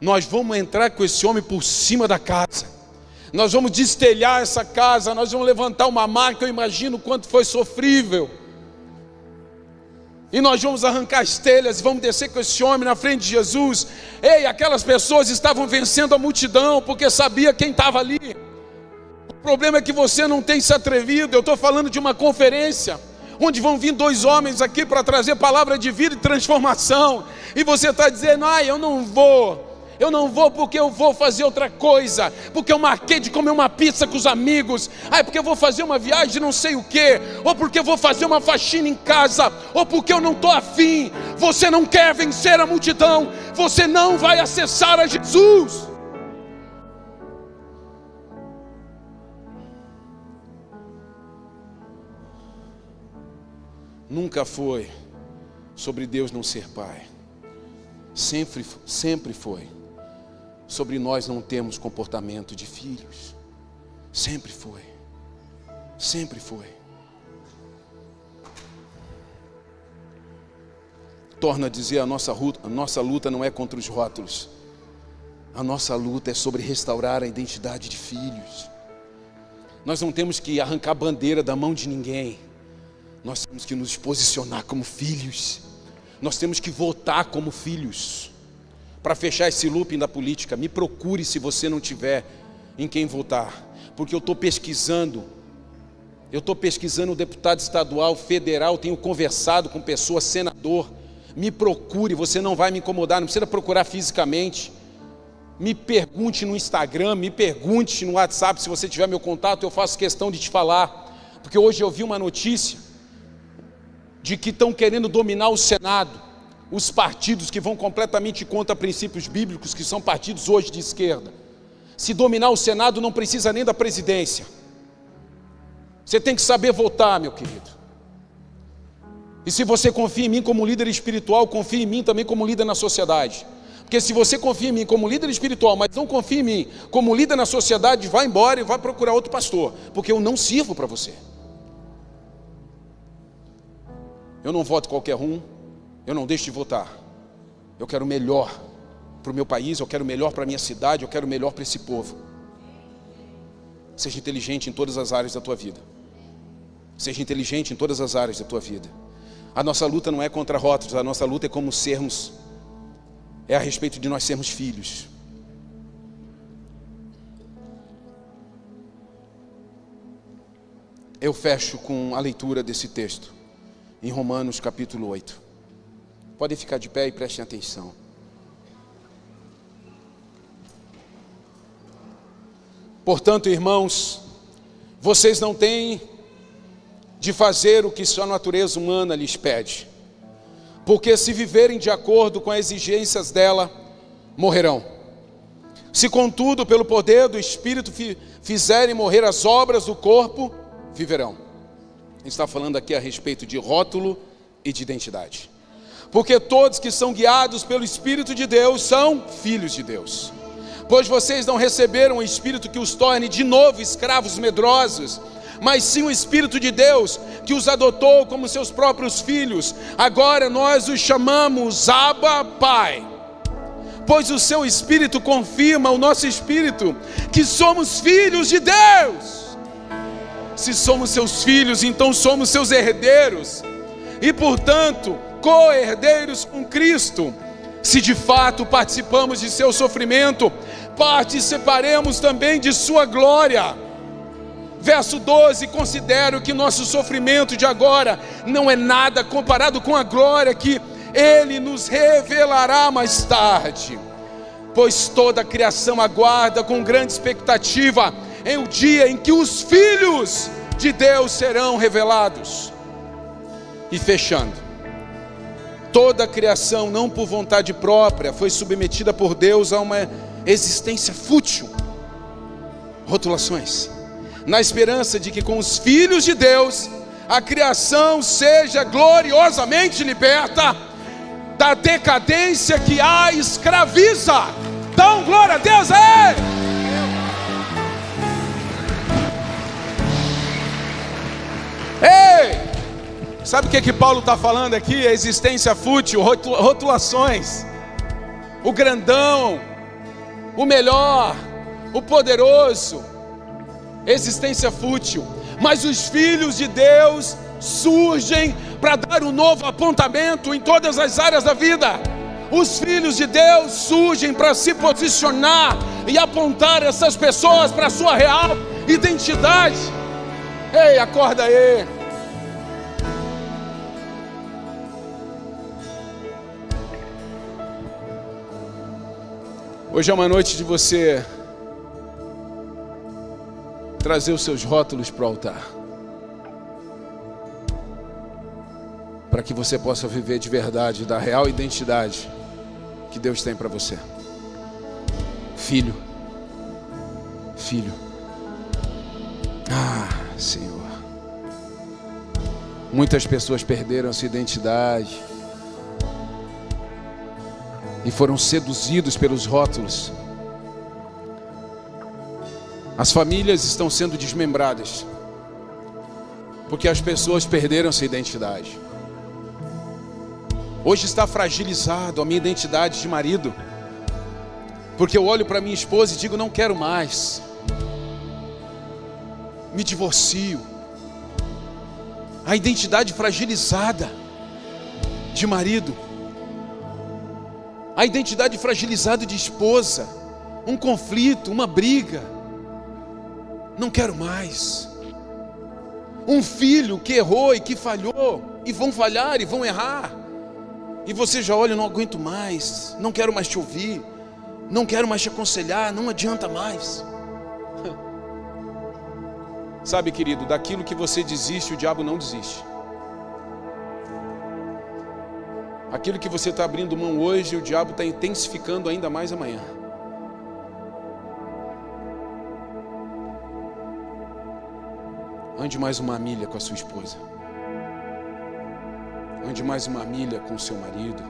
Nós vamos entrar com esse homem por cima da casa nós vamos destelhar essa casa, nós vamos levantar uma marca, eu imagino quanto foi sofrível. E nós vamos arrancar as telhas vamos descer com esse homem na frente de Jesus. Ei, aquelas pessoas estavam vencendo a multidão porque sabia quem estava ali. O problema é que você não tem se atrevido. Eu estou falando de uma conferência onde vão vir dois homens aqui para trazer palavra de vida e transformação. E você está dizendo, ah, eu não vou. Eu não vou porque eu vou fazer outra coisa, porque eu marquei de comer uma pizza com os amigos, ah, é porque eu vou fazer uma viagem não sei o que, ou porque eu vou fazer uma faxina em casa, ou porque eu não estou afim. Você não quer vencer a multidão, você não vai acessar a Jesus. Nunca foi sobre Deus não ser Pai, sempre, sempre foi sobre nós não temos comportamento de filhos. Sempre foi. Sempre foi. Torna a dizer: a nossa, luta, a nossa luta não é contra os rótulos, a nossa luta é sobre restaurar a identidade de filhos. Nós não temos que arrancar bandeira da mão de ninguém, nós temos que nos posicionar como filhos, nós temos que votar como filhos para fechar esse looping da política, me procure se você não tiver em quem votar, porque eu estou pesquisando, eu estou pesquisando o deputado estadual, federal, tenho conversado com pessoas, senador, me procure, você não vai me incomodar, não precisa procurar fisicamente, me pergunte no Instagram, me pergunte no WhatsApp, se você tiver meu contato, eu faço questão de te falar, porque hoje eu vi uma notícia de que estão querendo dominar o Senado, os partidos que vão completamente contra princípios bíblicos, que são partidos hoje de esquerda. Se dominar o Senado, não precisa nem da presidência. Você tem que saber votar, meu querido. E se você confia em mim como líder espiritual, confie em mim também como líder na sociedade. Porque se você confia em mim como líder espiritual, mas não confia em mim como líder na sociedade, vá embora e vá procurar outro pastor, porque eu não sirvo para você. Eu não voto qualquer um, eu não deixo de votar. Eu quero o melhor para o meu país, eu quero o melhor para a minha cidade, eu quero o melhor para esse povo. Seja inteligente em todas as áreas da tua vida. Seja inteligente em todas as áreas da tua vida. A nossa luta não é contra rótulos, a nossa luta é como sermos, é a respeito de nós sermos filhos. Eu fecho com a leitura desse texto, em Romanos capítulo 8. Podem ficar de pé e prestem atenção. Portanto, irmãos, vocês não têm de fazer o que sua natureza humana lhes pede. porque se viverem de acordo com as exigências dela, morrerão. Se, contudo, pelo poder do Espírito fizerem morrer as obras do corpo, viverão. A gente está falando aqui a respeito de rótulo e de identidade. Porque todos que são guiados pelo Espírito de Deus são filhos de Deus. Pois vocês não receberam o Espírito que os torne de novo escravos medrosos mas sim o Espírito de Deus que os adotou como seus próprios filhos. Agora nós os chamamos Abba Pai. Pois o seu Espírito confirma o nosso Espírito que somos filhos de Deus. Se somos seus filhos, então somos seus herdeiros e, portanto, co-herdeiros com Cristo. Se de fato participamos de seu sofrimento, participaremos também de sua glória. Verso 12: Considero que nosso sofrimento de agora não é nada comparado com a glória que Ele nos revelará mais tarde. Pois toda a criação aguarda com grande expectativa em o dia em que os filhos de Deus serão revelados. E fechando, toda a criação, não por vontade própria, foi submetida por Deus a uma existência fútil. Rotulações na esperança de que com os filhos de Deus a criação seja gloriosamente liberta da decadência que a escraviza. Dão glória a Deus, é! Ei! Sabe o que, que Paulo está falando aqui? A existência fútil, rotulações, o grandão, o melhor, o poderoso existência fútil, mas os filhos de Deus surgem para dar um novo apontamento em todas as áreas da vida. Os filhos de Deus surgem para se posicionar e apontar essas pessoas para a sua real identidade. Ei, acorda aí. Hoje é uma noite de você trazer os seus rótulos para o altar. Para que você possa viver de verdade da real identidade que Deus tem para você. Filho. Filho. Ah, Senhor. Muitas pessoas perderam sua identidade e foram seduzidos pelos rótulos as famílias estão sendo desmembradas, porque as pessoas perderam sua identidade. Hoje está fragilizado a minha identidade de marido, porque eu olho para minha esposa e digo: não quero mais, me divorcio. A identidade fragilizada de marido, a identidade fragilizada de esposa, um conflito, uma briga não quero mais. Um filho que errou e que falhou, e vão falhar e vão errar, e você já olha, não aguento mais, não quero mais te ouvir, não quero mais te aconselhar, não adianta mais. Sabe, querido, daquilo que você desiste, o diabo não desiste. Aquilo que você está abrindo mão hoje, o diabo está intensificando ainda mais amanhã. Ande mais uma milha com a sua esposa. Ande mais uma milha com o seu marido.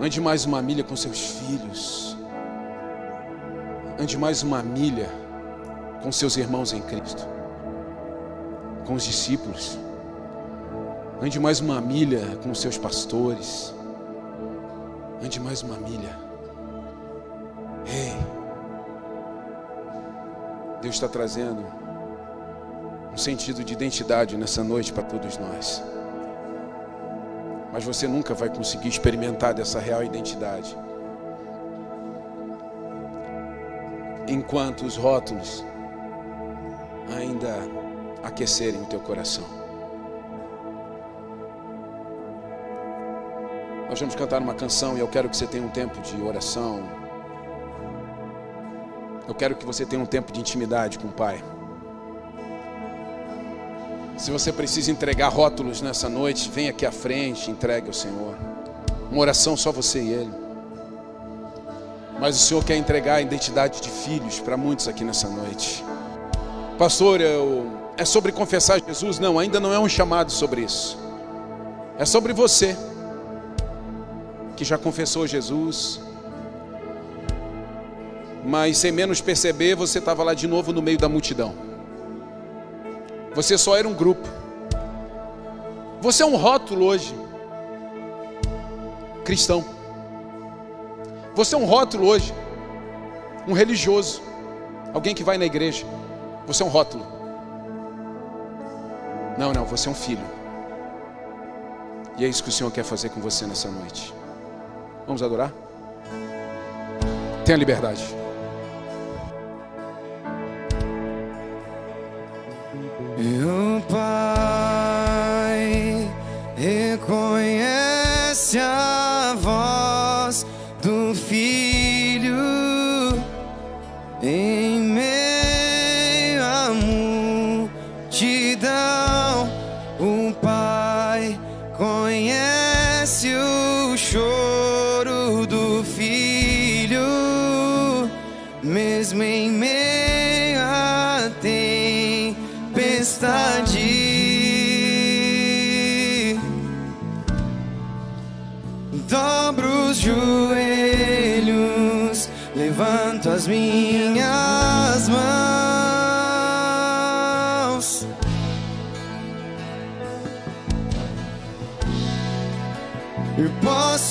Ande mais uma milha com seus filhos. Ande mais uma milha com seus irmãos em Cristo. Com os discípulos. Ande mais uma milha com seus pastores. Ande mais uma milha. Ei, Deus está trazendo um sentido de identidade nessa noite para todos nós. Mas você nunca vai conseguir experimentar dessa real identidade enquanto os rótulos ainda aquecerem o teu coração. Nós vamos cantar uma canção e eu quero que você tenha um tempo de oração. Eu quero que você tenha um tempo de intimidade com o Pai. Se você precisa entregar rótulos nessa noite, vem aqui à frente, entregue ao Senhor. Uma oração só você e Ele. Mas o Senhor quer entregar a identidade de filhos para muitos aqui nessa noite. Pastor, eu... é sobre confessar Jesus? Não, ainda não é um chamado sobre isso. É sobre você que já confessou Jesus, mas sem menos perceber, você estava lá de novo no meio da multidão. Você só era um grupo. Você é um rótulo hoje, cristão. Você é um rótulo hoje, um religioso, alguém que vai na igreja. Você é um rótulo. Não, não, você é um filho. E é isso que o Senhor quer fazer com você nessa noite. Vamos adorar? Tenha liberdade. Pai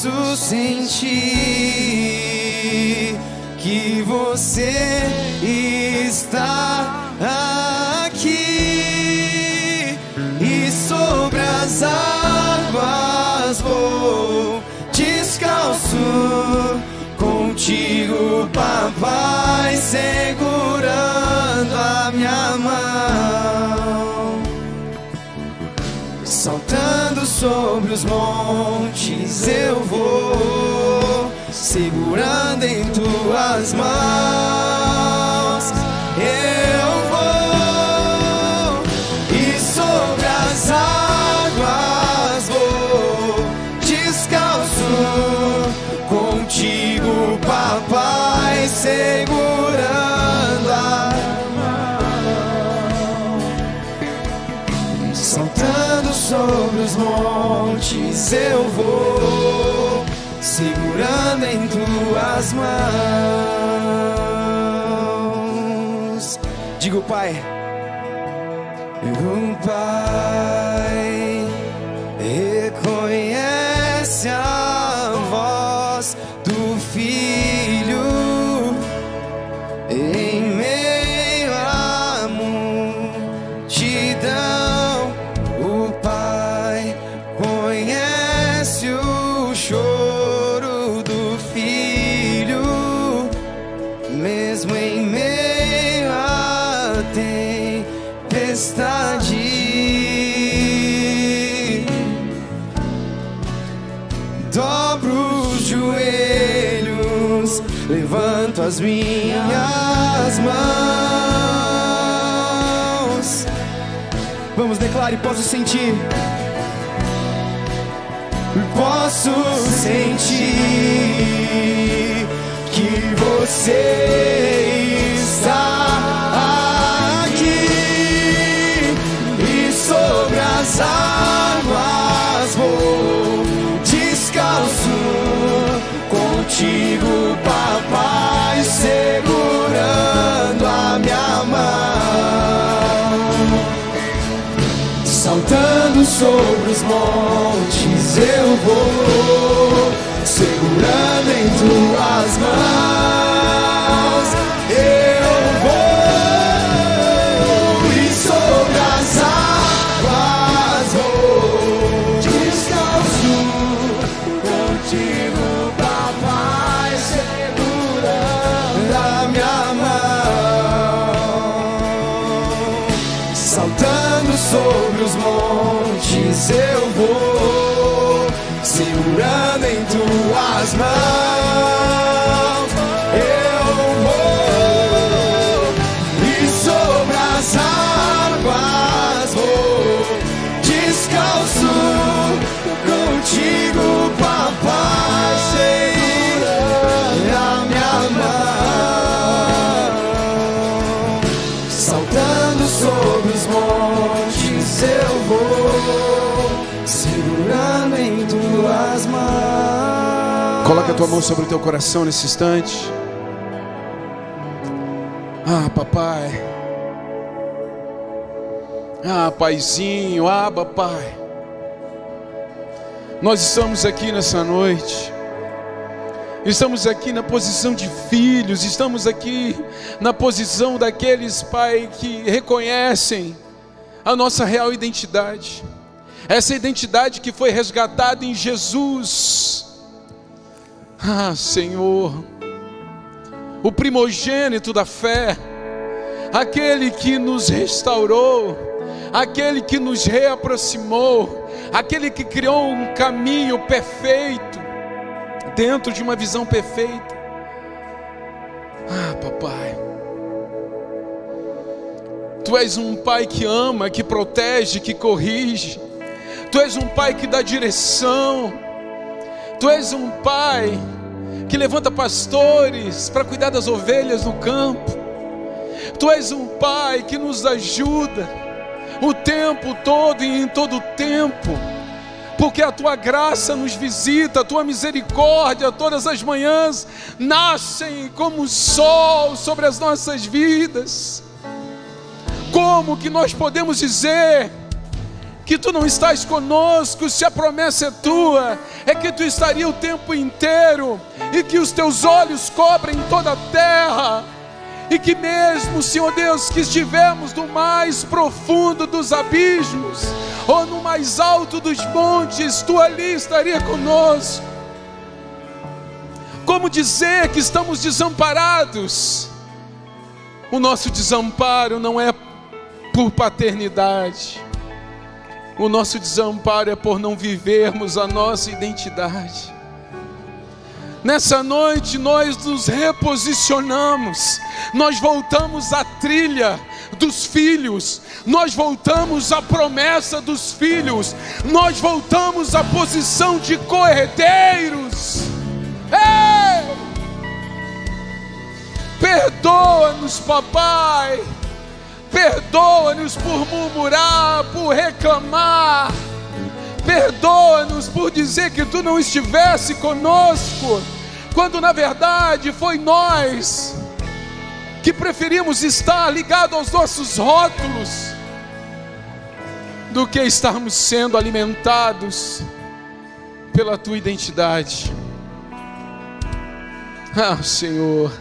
posso sentir que você está aqui. E sobre as águas vou descalço contigo, papai, segurando a minha mão. Saltando sobre os montes eu vou segurando em tuas mãos. Eu vou e sobre as águas vou descalço contigo papai segurando sobre os montes eu vou, segurando em tuas mãos. Digo, Pai, o Pai minhas mãos. Vamos, declare, posso sentir. Posso sentir que você está aqui e sobre as águas vou descalço contigo, sobre os montes eu vou, tuas Coloque a tua mão sobre o teu coração nesse instante. Ah, papai. Ah, paizinho, ah, papai. Nós estamos aqui nessa noite. Estamos aqui na posição de filhos, estamos aqui na posição daqueles, Pai, que reconhecem a nossa real identidade. Essa identidade que foi resgatada em Jesus. Ah, Senhor, o primogênito da fé, aquele que nos restaurou, aquele que nos reaproximou, aquele que criou um caminho perfeito dentro de uma visão perfeita. Ah, papai. Tu és um pai que ama, que protege, que corrige. Tu és um pai que dá direção. Tu és um pai que levanta pastores para cuidar das ovelhas no campo. Tu és um pai que nos ajuda o tempo todo e em todo tempo porque a tua graça nos visita, a tua misericórdia todas as manhãs nascem como sol sobre as nossas vidas. Como que nós podemos dizer que tu não estás conosco, se a promessa é tua, é que tu estaria o tempo inteiro e que os teus olhos cobrem toda a terra? e que mesmo, Senhor Deus, que estivermos no mais profundo dos abismos, ou no mais alto dos montes, tu ali estaria conosco. Como dizer que estamos desamparados? O nosso desamparo não é por paternidade, o nosso desamparo é por não vivermos a nossa identidade. Nessa noite nós nos reposicionamos, nós voltamos à trilha dos filhos, nós voltamos à promessa dos filhos, nós voltamos à posição de corredeiros. Ei! Perdoa-nos, papai, perdoa-nos por murmurar, por reclamar Perdoa-nos por dizer que tu não estivesse conosco, quando na verdade foi nós que preferimos estar ligados aos nossos rótulos do que estarmos sendo alimentados pela tua identidade. Ah, Senhor,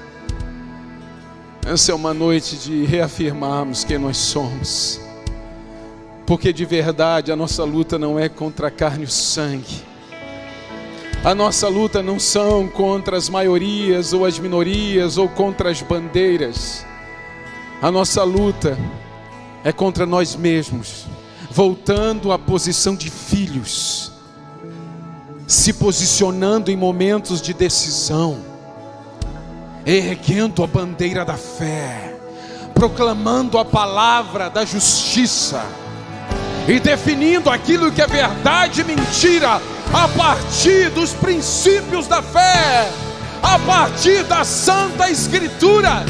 essa é uma noite de reafirmarmos quem nós somos porque de verdade a nossa luta não é contra a carne e o sangue. A nossa luta não são contra as maiorias ou as minorias ou contra as bandeiras. A nossa luta é contra nós mesmos, voltando à posição de filhos, se posicionando em momentos de decisão, erguendo a bandeira da fé, proclamando a palavra da justiça e definindo aquilo que é verdade e mentira a partir dos princípios da fé, a partir da Santa Escritura.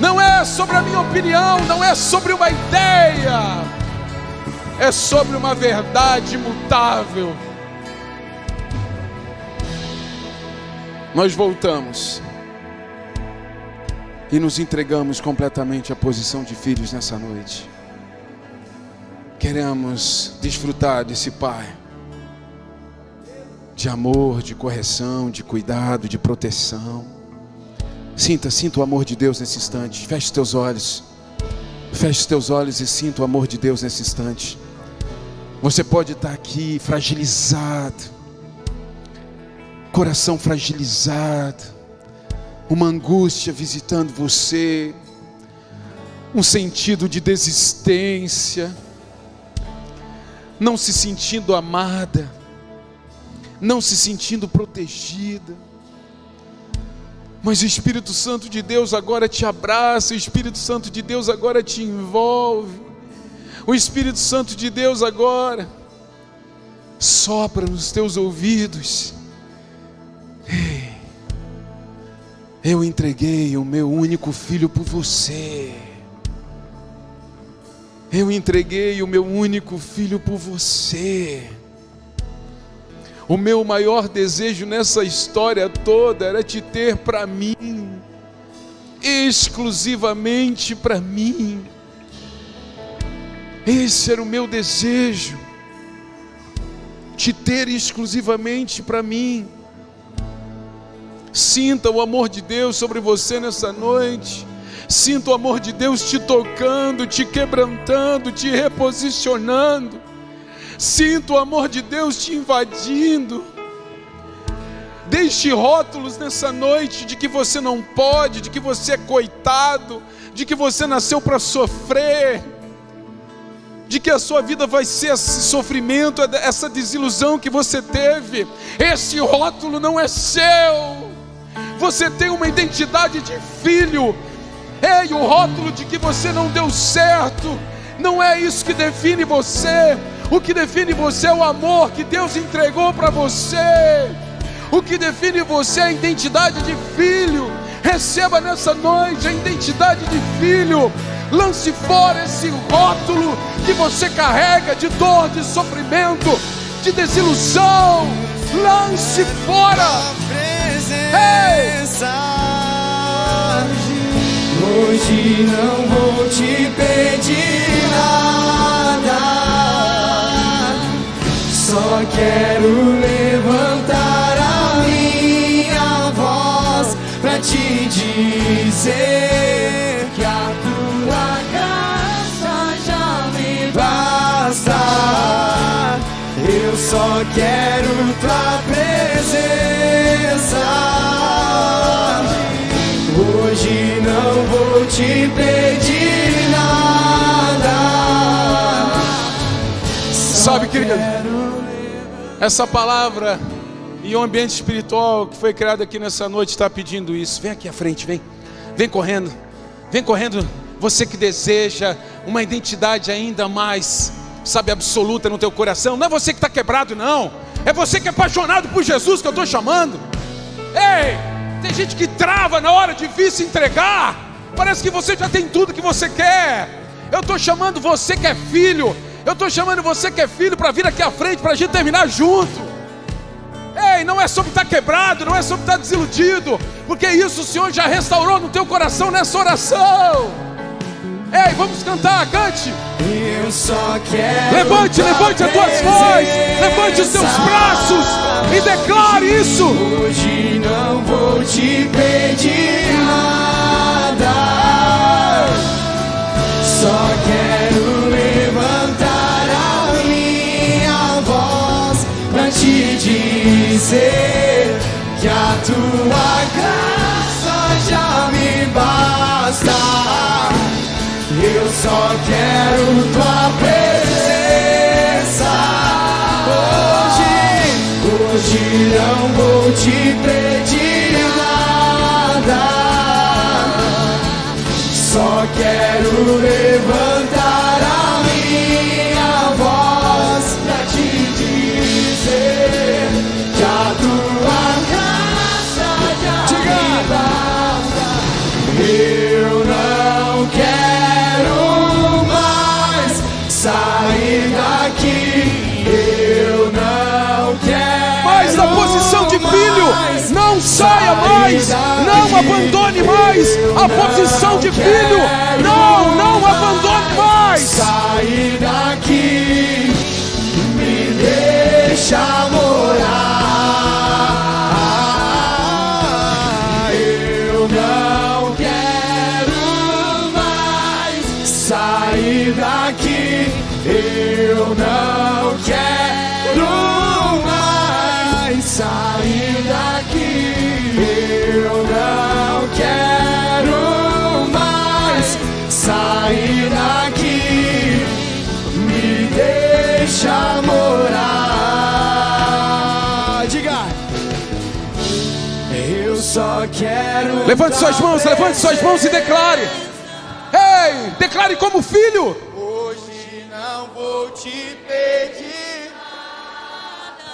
Não é sobre a minha opinião, não é sobre uma ideia, é sobre uma verdade imutável. Nós voltamos e nos entregamos completamente à posição de filhos nessa noite queremos desfrutar desse Pai de amor, de correção, de cuidado, de proteção. Sinta, sinta o amor de Deus nesse instante. Feche teus olhos. Feche teus olhos e sinta o amor de Deus nesse instante. Você pode estar aqui fragilizado, coração fragilizado, uma angústia visitando você, um sentido de desistência não se sentindo amada, não se sentindo protegida. Mas o Espírito Santo de Deus agora te abraça, o Espírito Santo de Deus agora te envolve, o Espírito Santo de Deus agora sopra nos teus ouvidos. Eu entreguei o meu único filho por você. Eu entreguei o meu único filho por você. O meu maior desejo nessa história toda era te ter para mim, exclusivamente para mim. Esse era o meu desejo, te ter exclusivamente para mim. Sinta o amor de Deus sobre você nessa noite. Sinta o amor de Deus te tocando, te quebrantando, te reposicionando. Sinta o amor de Deus te invadindo. Deixe rótulos nessa noite de que você não pode, de que você é coitado, de que você nasceu para sofrer, de que a sua vida vai ser esse sofrimento, essa desilusão que você teve. Esse rótulo não é seu. Você tem uma identidade de filho, Ei, o rótulo de que você não deu certo, não é isso que define você. O que define você é o amor que Deus entregou para você. O que define você é a identidade de filho. Receba nessa noite a identidade de filho. Lance fora esse rótulo que você carrega de dor, de sofrimento, de desilusão. Lance fora. Ei! Hoje não vou te pedir nada, só quero levantar a minha voz pra te dizer que a tua graça já me basta. Eu só quero te pedir nada. Sabe, querido, essa palavra e o ambiente espiritual que foi criado aqui nessa noite está pedindo isso. Vem aqui à frente, vem. Vem correndo. Vem correndo. Você que deseja uma identidade ainda mais, sabe, absoluta no teu coração. Não é você que está quebrado, não. É você que é apaixonado por Jesus que eu estou chamando. Ei! Tem gente que trava na hora de vir se entregar. Parece que você já tem tudo que você quer. Eu estou chamando você que é filho. Eu estou chamando você que é filho para vir aqui à frente para a gente terminar junto. Ei, não é sobre estar tá quebrado, não é sobre estar tá desiludido, porque isso o Senhor já restaurou no teu coração nessa oração. Ei, vamos cantar, cante. Eu só quero levante, levante as tuas vozes, levante os teus braços e declare isso. Hoje não vou te pedir nada, dizer que a tua graça já me basta. Eu só quero tua presença. Hoje, hoje não vou te pedir nada. Só quero levantar saia mais, não abandone mais a posição de filho. Não, não abandone mais. Sair daqui, me deixa Levante suas mãos, levante suas mãos e declare. Ei, declare como filho vou te pedir nada.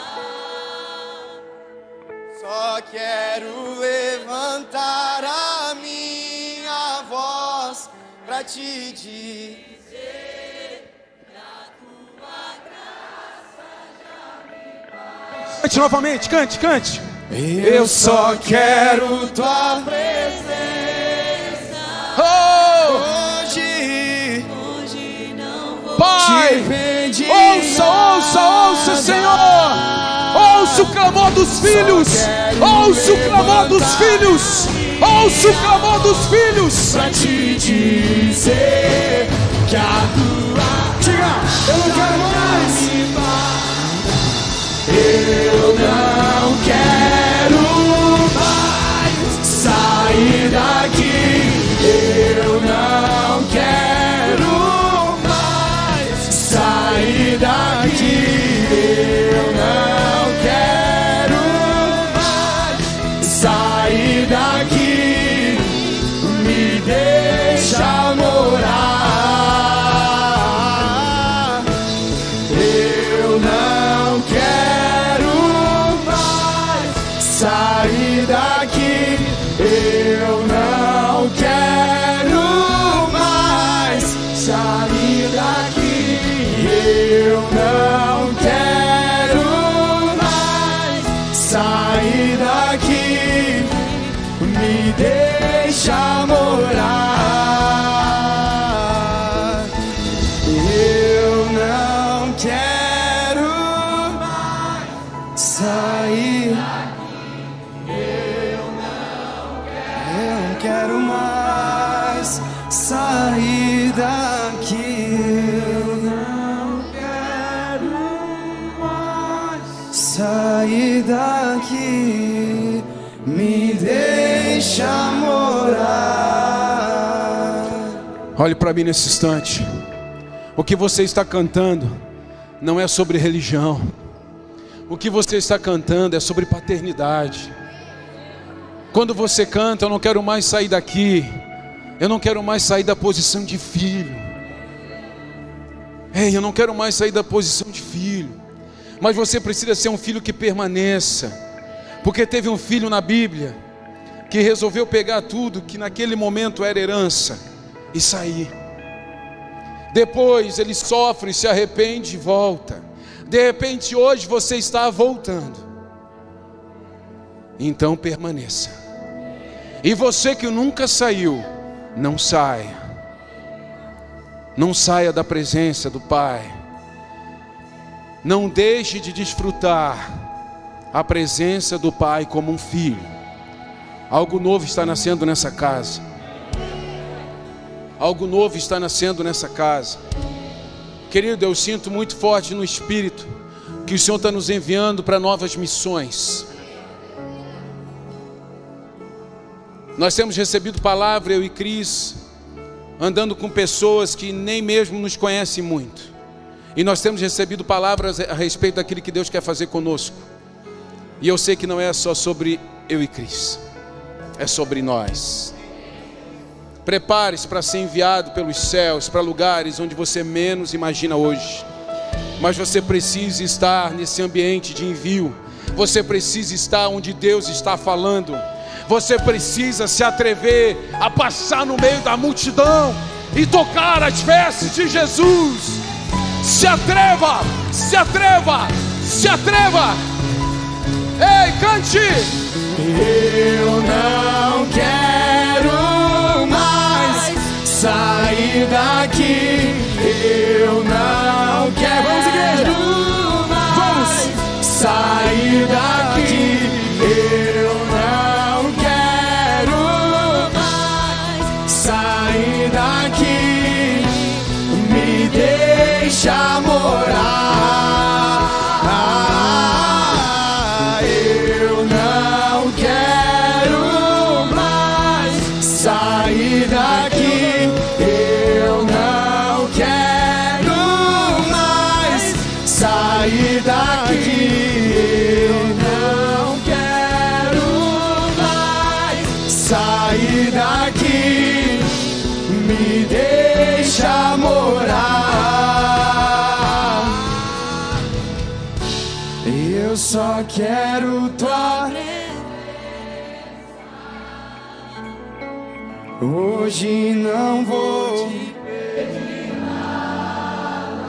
Só quero levantar a minha voz para te dizer que a tua graça já me basta. Cante novamente, cante, cante. Eu só quero tua presença. Oh, Hoje Pai, te ouça, ouça, ouça, Senhor. Ouça o clamor dos filhos. Ouça o clamor dos filhos. Ouça o clamor dos filhos. pra te dizer que a tua Diga, eu não quero mais Eu não Olhe para mim nesse instante. O que você está cantando não é sobre religião. O que você está cantando é sobre paternidade. Quando você canta, eu não quero mais sair daqui. Eu não quero mais sair da posição de filho. Ei, eu não quero mais sair da posição de filho. Mas você precisa ser um filho que permaneça. Porque teve um filho na Bíblia que resolveu pegar tudo que naquele momento era herança e sair. Depois ele sofre, se arrepende e volta. De repente hoje você está voltando. Então permaneça. E você que nunca saiu, não saia. Não saia da presença do Pai. Não deixe de desfrutar a presença do Pai como um filho. Algo novo está nascendo nessa casa. Algo novo está nascendo nessa casa. Querido, eu sinto muito forte no Espírito que o Senhor está nos enviando para novas missões. Nós temos recebido palavra, eu e Cris, andando com pessoas que nem mesmo nos conhecem muito. E nós temos recebido palavras a respeito daquilo que Deus quer fazer conosco. E eu sei que não é só sobre eu e Cris, é sobre nós. Prepare-se para ser enviado pelos céus para lugares onde você menos imagina hoje. Mas você precisa estar nesse ambiente de envio. Você precisa estar onde Deus está falando. Você precisa se atrever a passar no meio da multidão e tocar as vestes de Jesus. Se atreva, se atreva, se atreva. Ei, cante! Eu não quero daqui. Hoje não vou te pedir nada.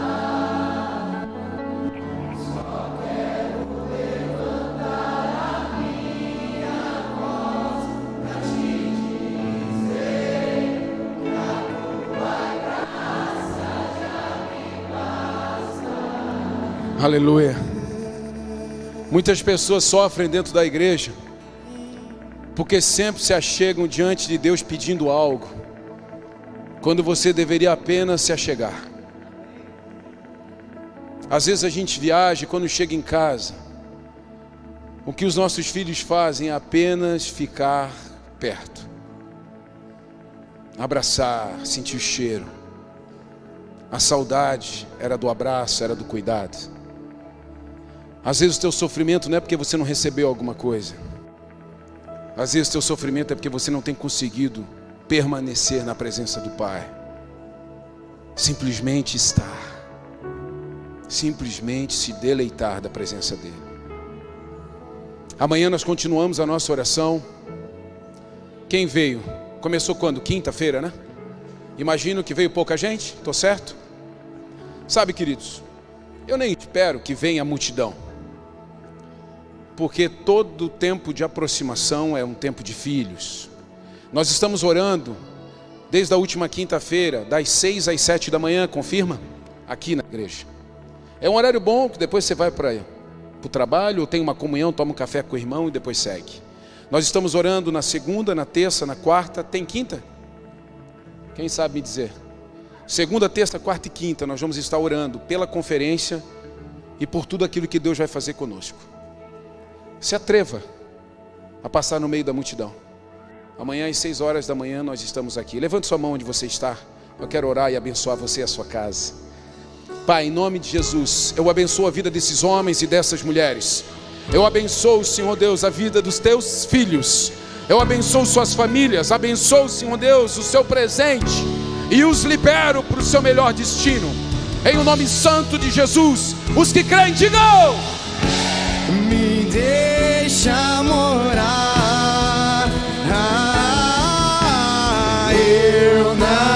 Só quero levantar a minha voz pra te dizer já me. Aleluia. Muitas pessoas sofrem dentro da igreja porque sempre se achegam diante de Deus pedindo algo, quando você deveria apenas se achegar. Às vezes a gente viaja quando chega em casa, o que os nossos filhos fazem é apenas ficar perto, abraçar, sentir o cheiro. A saudade era do abraço, era do cuidado. Às vezes o teu sofrimento não é porque você não recebeu alguma coisa. Às vezes teu sofrimento é porque você não tem conseguido permanecer na presença do Pai. Simplesmente estar. Simplesmente se deleitar da presença dEle. Amanhã nós continuamos a nossa oração. Quem veio? Começou quando? Quinta-feira, né? Imagino que veio pouca gente, estou certo? Sabe, queridos, eu nem espero que venha a multidão porque todo tempo de aproximação é um tempo de filhos. Nós estamos orando desde a última quinta-feira, das seis às sete da manhã, confirma? Aqui na igreja. É um horário bom que depois você vai para o trabalho, ou tem uma comunhão, toma um café com o irmão e depois segue. Nós estamos orando na segunda, na terça, na quarta, tem quinta? Quem sabe me dizer? Segunda, terça, quarta e quinta, nós vamos estar orando pela conferência e por tudo aquilo que Deus vai fazer conosco. Se atreva a passar no meio da multidão. Amanhã às seis horas da manhã nós estamos aqui. Levante sua mão onde você está. Eu quero orar e abençoar você e a sua casa. Pai, em nome de Jesus, eu abençoo a vida desses homens e dessas mulheres. Eu abençoo, Senhor Deus, a vida dos teus filhos. Eu abençoo suas famílias. Abençoo, Senhor Deus, o seu presente. E os libero para o seu melhor destino. Em o nome santo de Jesus. Os que creem, digam deixa morar. Ah, eu não